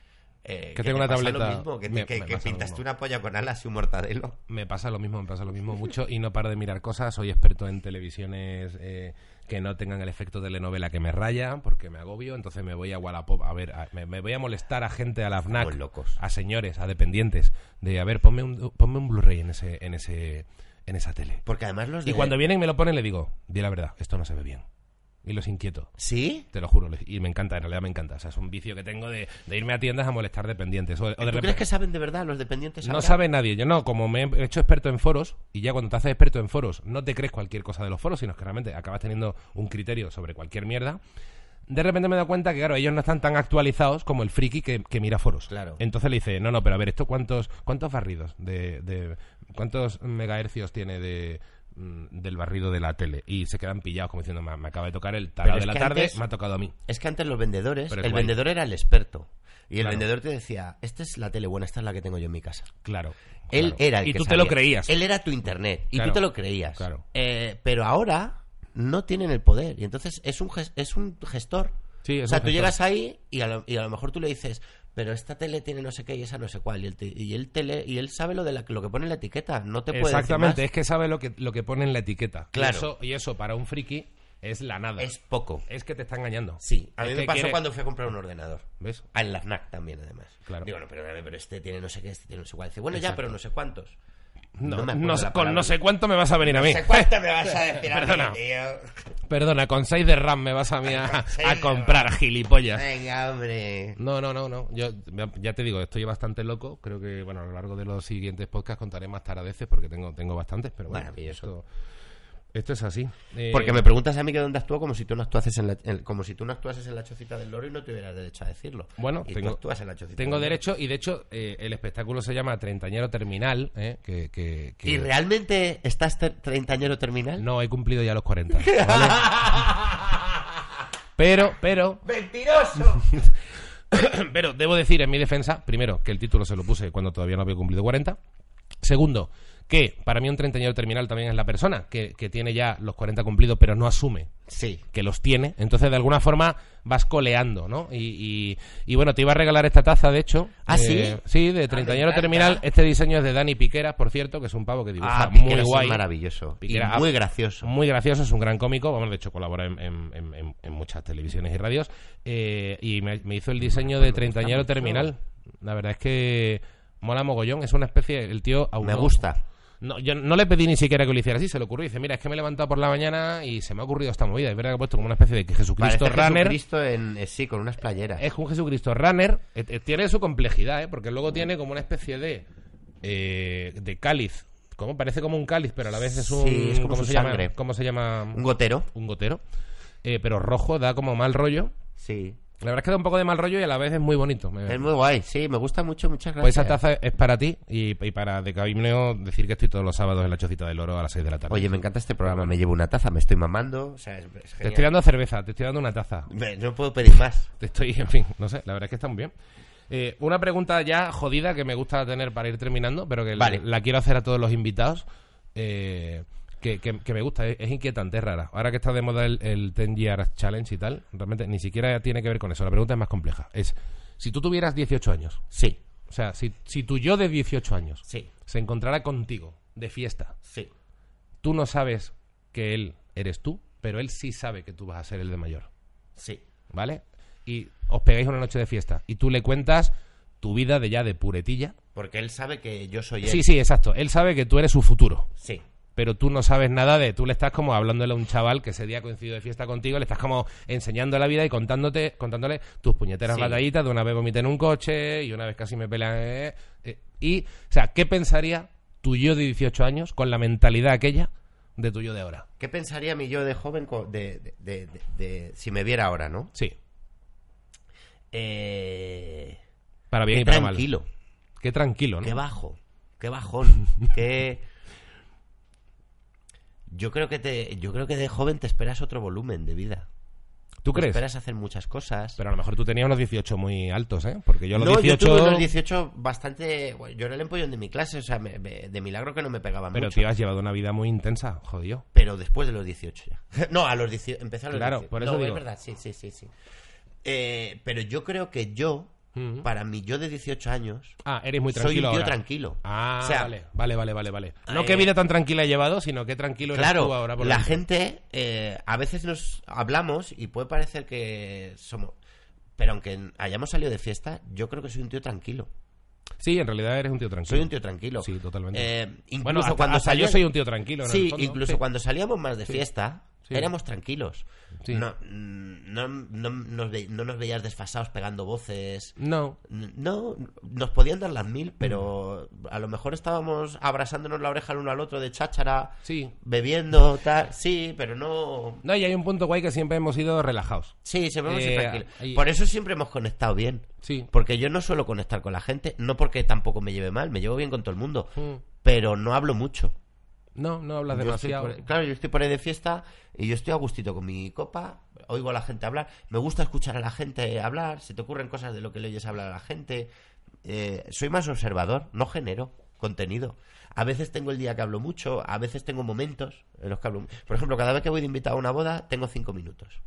Speaker 2: Eh,
Speaker 1: Que
Speaker 2: te
Speaker 1: tengo una
Speaker 2: pasa
Speaker 1: tableta-
Speaker 2: Lo mismo, que, te-
Speaker 1: me-
Speaker 2: que-
Speaker 1: me
Speaker 2: que
Speaker 1: pasa lo
Speaker 2: pintaste una polla con alas y un mortadelo.
Speaker 1: me pasa lo mismo, me pasa lo mismo mucho y no paro de mirar cosas. Soy experto en televisiones eh, que no tengan el efecto telenovela que me raya porque me agobio. Entonces me voy a Wallapop a ver, a- me, me voy a molestar a gente, a la FNAC,
Speaker 2: locos.
Speaker 1: a señores, a dependientes, de a ver, ponme un, ponme un Blu-ray en ese, en ese, en esa tele.
Speaker 2: Porque además los de.
Speaker 1: Y cuando vienen y me lo ponen le digo, di la verdad, esto no se ve bien. Y los inquieto.
Speaker 2: ¿Sí?
Speaker 1: Te lo juro, y me encanta, en realidad me encanta. O sea, es un vicio que tengo de, de irme a tiendas a molestar dependientes. O, o de
Speaker 2: ¿Tú crees que saben de verdad los dependientes
Speaker 1: no sabe nadie. Yo no, como me he hecho experto en foros, y ya cuando te haces experto en foros, no te crees cualquier cosa de los foros, sino que realmente acabas teniendo un criterio sobre cualquier mierda. De repente me he dado cuenta que, claro, ellos no están tan actualizados como el friki que, que mira foros.
Speaker 2: Claro.
Speaker 1: Entonces le dice, no, no, pero a ver, ¿esto cuántos, cuántos barridos de, de- cuántos megahercios tiene de del barrido de la tele? Y se quedan pillados como diciendo, me, me acaba de tocar el tarado de la tarde,
Speaker 2: antes-
Speaker 1: me ha tocado a mí.
Speaker 2: Es que antes los vendedores. El
Speaker 1: guay.
Speaker 2: vendedor era el experto. Y el vendedor te decía, esta es la tele buena, esta es la que tengo yo en mi casa.
Speaker 1: Claro.
Speaker 2: Él
Speaker 1: claro.
Speaker 2: era el
Speaker 1: Y
Speaker 2: que
Speaker 1: tú te lo creías.
Speaker 2: Él era tu internet. Y
Speaker 1: Claro.
Speaker 2: tú te lo creías.
Speaker 1: Claro.
Speaker 2: Eh, pero ahora no tienen el poder. Y entonces es un, es un gestor.
Speaker 1: Sí,
Speaker 2: o sea, tú
Speaker 1: gestor.
Speaker 2: llegas ahí y a, lo, y a lo mejor tú le dices, pero esta tele tiene no sé qué y esa no sé cuál. Y él, y él, tele, y él sabe lo de la- lo que pone en la etiqueta. No te puede decir
Speaker 1: Exactamente,
Speaker 2: más.
Speaker 1: es que sabe lo que, lo que pone en la etiqueta.
Speaker 2: Claro.
Speaker 1: Y eso, y eso para un friki es la nada.
Speaker 2: Es poco.
Speaker 1: Es que te está engañando.
Speaker 2: Sí, a mí
Speaker 1: Es
Speaker 2: me pasó
Speaker 1: quiere-
Speaker 2: cuando fui a comprar un ordenador.
Speaker 1: ¿Ves?
Speaker 2: Ah, en la FNAC también, además.
Speaker 1: Claro.
Speaker 2: Digo, no, perdóname, pero este tiene no sé qué, este tiene no sé cuál. Dice, bueno, ya, pero no sé cuántos.
Speaker 1: No,
Speaker 2: me
Speaker 1: no con no sé cuánto me vas a venir a mí.
Speaker 2: No sé cuánto me vas a decir a
Speaker 1: Perdona.
Speaker 2: mí, tío.
Speaker 1: Perdona, con 6 de RAM me vas a mí a, a comprar, gilipollas.
Speaker 2: Venga, hombre.
Speaker 1: No, no, no, no. Yo ya te digo, estoy bastante loco. Creo que, bueno, a lo largo de los siguientes podcasts contaré más taradeces porque tengo, tengo bastantes, pero bueno,
Speaker 2: Maravilloso.
Speaker 1: Esto, esto es así. Eh,
Speaker 2: Porque me preguntas a mí que dónde actúo como si tú no actuases en la, en- como si tú no actuases en la chocita del loro y no tuvieras derecho a decirlo.
Speaker 1: Bueno,
Speaker 2: y
Speaker 1: tengo-
Speaker 2: tú actúas en la chocita
Speaker 1: Tengo
Speaker 2: del
Speaker 1: derecho y de hecho eh, el espectáculo se llama Treintañero Terminal, eh, que, que- que-
Speaker 2: ¿Y realmente estás ter- treintañero terminal?
Speaker 1: no he cumplido ya los 40. ¿vale? Pero, pero,
Speaker 2: ¡Mentiroso!
Speaker 1: pero debo decir en mi defensa, primero, que el título se lo puse cuando todavía no había cumplido 40. Segundo, que para mí un treintañero terminal también es la persona que, que tiene ya los 40 cumplidos, pero no asume
Speaker 2: sí.
Speaker 1: que los tiene. Entonces, de alguna forma, vas coleando, ¿no? Y, y- y bueno, te iba a regalar esta taza, de hecho.
Speaker 2: ¿Ah, sí?
Speaker 1: Sí, de treintañero
Speaker 2: encanta.
Speaker 1: terminal. Este diseño es de Dani Piqueras, por cierto, que es un pavo que dibuja
Speaker 2: Ah,
Speaker 1: muy
Speaker 2: es
Speaker 1: guay.
Speaker 2: maravilloso. Y muy gracioso.
Speaker 1: Muy gracioso, es un gran cómico. Vamos, de hecho, colabora en, en- en- en- en muchas televisiones y radios. Eh, y me, me hizo el diseño de treintañero terminal. La verdad es que mola mogollón. Es una especie. El tío.
Speaker 2: Me gusta.
Speaker 1: No, yo no le pedí ni siquiera que lo hiciera así, se le ocurrió. Dice, mira, es que me he levantado por la mañana y se me ha ocurrido esta movida. Es verdad que he puesto como una especie de Jesucristo
Speaker 2: Parece
Speaker 1: runner.
Speaker 2: Jesucristo en, eh, sí, con unas playeras.
Speaker 1: Es un Jesucristo runner. Eh, eh, tiene su complejidad, ¿eh? Porque luego tiene como una especie de... eh, de cáliz. Como, parece como un cáliz, pero a la vez es un...
Speaker 2: Sí, es como
Speaker 1: ¿cómo
Speaker 2: su
Speaker 1: se llama?
Speaker 2: sangre.
Speaker 1: ¿Cómo se llama?
Speaker 2: Un gotero.
Speaker 1: Un gotero. Eh, pero rojo, da como mal rollo.
Speaker 2: Sí.
Speaker 1: La verdad es que da un poco de mal rollo y a la vez es muy bonito.
Speaker 2: Es muy guay. Sí, me gusta mucho. Muchas
Speaker 1: Pues
Speaker 2: gracias.
Speaker 1: esa taza es para ti y, y para de cabineo decir que estoy todos los sábados en la chocita del oro a las 6 de la tarde.
Speaker 2: Oye, me encanta este programa. Me llevo una taza, me estoy mamando. O sea, es, es
Speaker 1: Te estoy dando cerveza, te estoy dando una taza.
Speaker 2: Me- No puedo pedir más.
Speaker 1: Te estoy, en fin, no sé, la verdad es que está muy bien. Eh, una pregunta ya jodida que me gusta tener para ir terminando, pero que
Speaker 2: Vale.
Speaker 1: la, la quiero hacer a todos los invitados. eh, que, que- que me gusta, es, es inquietante, es rara. Ahora que está de moda el, el 10 Year Challenge y tal, realmente ni siquiera tiene que ver con eso. La pregunta es más compleja. Es, si tú tuvieras 18 años,
Speaker 2: Sí,
Speaker 1: o sea, si, si tu yo de 18 años
Speaker 2: sí,
Speaker 1: se encontrara contigo de fiesta,
Speaker 2: sí.
Speaker 1: tú no sabes que él eres tú, pero él sí sabe que tú vas a ser el de mayor.
Speaker 2: Sí.
Speaker 1: ¿vale? Y os pegáis una noche de fiesta y tú le cuentas tu vida de ya de puretilla.
Speaker 2: Porque él sabe que yo soy él.
Speaker 1: Sí, sí, exacto. Él sabe que tú eres su futuro,
Speaker 2: Sí.
Speaker 1: Pero tú no sabes nada de... Tú le estás como hablándole a un chaval que ese día coincidió de fiesta contigo, le estás como enseñando la vida y contándote, contándole tus puñeteras
Speaker 2: Sí.
Speaker 1: batallitas de una vez vomité en un coche y una vez casi me pelean... eh, eh, y, o sea, ¿qué pensaría tu yo de 18 años con la mentalidad aquella de tu yo de ahora?
Speaker 2: ¿Qué pensaría mi yo de joven de, de- de- si me viera ahora, no?
Speaker 1: Sí,
Speaker 2: Eh,
Speaker 1: para bien
Speaker 2: qué
Speaker 1: y para mal.
Speaker 2: tranquilo,
Speaker 1: Qué tranquilo, ¿no?
Speaker 2: qué bajo, qué bajón, qué... Yo creo que te, yo creo que de joven te esperas otro volumen de vida.
Speaker 1: ¿Tú
Speaker 2: Te
Speaker 1: crees?
Speaker 2: esperas hacer muchas cosas.
Speaker 1: Pero a lo mejor tú tenías unos 18 muy altos, ¿eh? Porque yo a los
Speaker 2: no,
Speaker 1: 18...
Speaker 2: yo tuve unos 18 bastante... bueno, yo era el empollón de mi clase, o sea, me- me- de milagro que no me pegaban
Speaker 1: Pero
Speaker 2: mucho.
Speaker 1: tío, has llevado una vida muy intensa, jodido.
Speaker 2: Pero después de los 18 ya. No, a los 18. Empecé a los
Speaker 1: Claro,
Speaker 2: 18.
Speaker 1: por eso
Speaker 2: no,
Speaker 1: digo.
Speaker 2: es verdad, sí, sí, sí. sí. Eh, pero yo creo que yo, Para mi yo de 18 años,
Speaker 1: Ah, eres muy
Speaker 2: soy
Speaker 1: tranquilo
Speaker 2: un tío
Speaker 1: ahora.
Speaker 2: tranquilo.
Speaker 1: Ah,
Speaker 2: O sea,
Speaker 1: vale, vale, vale, vale, vale. No
Speaker 2: eh,
Speaker 1: qué vida tan tranquila he llevado, sino qué tranquilo eres
Speaker 2: Claro,
Speaker 1: tú ahora. por
Speaker 2: la gente, eh, a veces nos hablamos y puede parecer que somos... Pero aunque hayamos salido de fiesta, yo creo que soy un tío tranquilo.
Speaker 1: Sí, en realidad eres un tío tranquilo.
Speaker 2: Soy un tío tranquilo.
Speaker 1: Sí, totalmente.
Speaker 2: Eh, incluso
Speaker 1: bueno, hasta,
Speaker 2: cuando
Speaker 1: hasta yo soy un tío tranquilo, en el
Speaker 2: Sí,
Speaker 1: fondo.
Speaker 2: incluso
Speaker 1: Sí.
Speaker 2: cuando salíamos más de fiesta,
Speaker 1: Sí.
Speaker 2: éramos tranquilos.
Speaker 1: Sí.
Speaker 2: No, no, no nos ve- no nos veías desfasados pegando voces.
Speaker 1: No,
Speaker 2: No, nos podían dar las mil, pero a lo mejor estábamos abrasándonos la oreja el uno al otro de cháchara,
Speaker 1: sí.
Speaker 2: bebiendo, tal. Sí, pero no.
Speaker 1: No, y hay un punto guay que siempre hemos ido relajados.
Speaker 2: Sí, siempre hemos sido
Speaker 1: Eh,
Speaker 2: tranquilos.
Speaker 1: y-
Speaker 2: Por eso siempre hemos conectado bien.
Speaker 1: Sí.
Speaker 2: Porque yo no suelo conectar con la gente, no porque tampoco me lleve mal, me llevo bien con todo el mundo,
Speaker 1: Mm.
Speaker 2: pero no hablo mucho.
Speaker 1: No, no hablas
Speaker 2: Yo
Speaker 1: demasiado.
Speaker 2: por- claro, yo estoy por ahí de fiesta y yo estoy a gustito con mi copa, oigo a la gente hablar, me gusta escuchar a la gente hablar, se te ocurren cosas de lo que le oyes hablar a la gente. Eh, soy más observador, no genero contenido. A veces tengo el día que hablo mucho, a veces tengo momentos en los que hablo. Por ejemplo, cada vez que voy de invitado a una boda, tengo cinco minutos.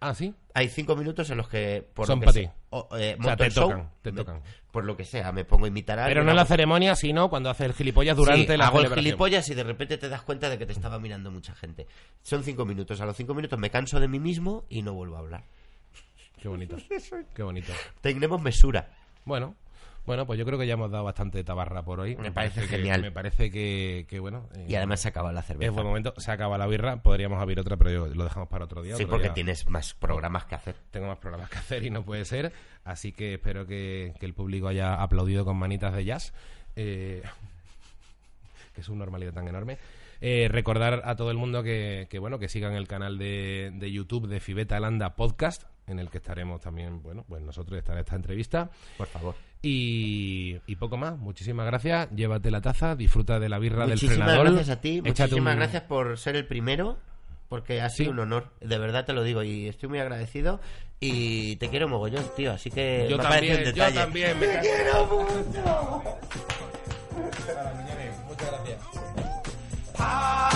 Speaker 1: Ah, sí.
Speaker 2: Hay cinco minutos en los que... Por
Speaker 1: Son
Speaker 2: lo que
Speaker 1: pa'
Speaker 2: se-
Speaker 1: ti.
Speaker 2: o- eh,
Speaker 1: O sea, te
Speaker 2: el show,
Speaker 1: tocan, te
Speaker 2: me-
Speaker 1: tocan.
Speaker 2: Por lo que sea, me pongo a imitar a
Speaker 1: Pero no en la
Speaker 2: hago-
Speaker 1: ceremonia, sino cuando haces el gilipollas durante
Speaker 2: Sí,
Speaker 1: la
Speaker 2: hago el gilipollas y de repente te das cuenta de que te estaba mirando mucha gente. Son cinco minutos. A los cinco minutos me canso de mí mismo y no vuelvo a hablar.
Speaker 1: Qué bonito. Qué bonito.
Speaker 2: Tenemos mesura.
Speaker 1: Bueno, bueno, pues yo creo que ya hemos dado bastante tabarra por hoy.
Speaker 2: Me parece
Speaker 1: que-
Speaker 2: genial.
Speaker 1: me parece que, que, bueno. eh,
Speaker 2: Y además se acaba la cerveza.
Speaker 1: es buen momento. Se acaba la birra. Podríamos abrir otra, pero yo- lo dejamos para otro día.
Speaker 2: Sí,
Speaker 1: otro
Speaker 2: porque
Speaker 1: día
Speaker 2: tienes más programas que hacer.
Speaker 1: Tengo más programas que hacer y no puede ser. Así que espero que, que el público haya aplaudido con manitas de jazz. Eh, que es una normalidad tan enorme. Eh, recordar a todo el mundo que, que, bueno que sigan el canal de, de YouTube de Fibeta Landa Podcast, en el que estaremos también, bueno, pues nosotros estará esta entrevista.
Speaker 2: Por favor.
Speaker 1: Y, y poco más. Muchísimas gracias. Llévate la taza, disfruta de la birra del
Speaker 2: Muchísimas
Speaker 1: frenador.
Speaker 2: gracias a ti. Muchísimas
Speaker 1: un-
Speaker 2: gracias por ser el primero. Porque ha sido
Speaker 1: Sí.
Speaker 2: un honor. De verdad te lo digo. Y estoy muy agradecido. Y te quiero mogollón, tío. Así que
Speaker 1: Yo
Speaker 2: me
Speaker 1: también, yo
Speaker 2: detalle.
Speaker 1: también. me
Speaker 2: ¡Te
Speaker 1: cago-
Speaker 2: quiero mucho!
Speaker 1: Muchas gracias.
Speaker 3: Ah,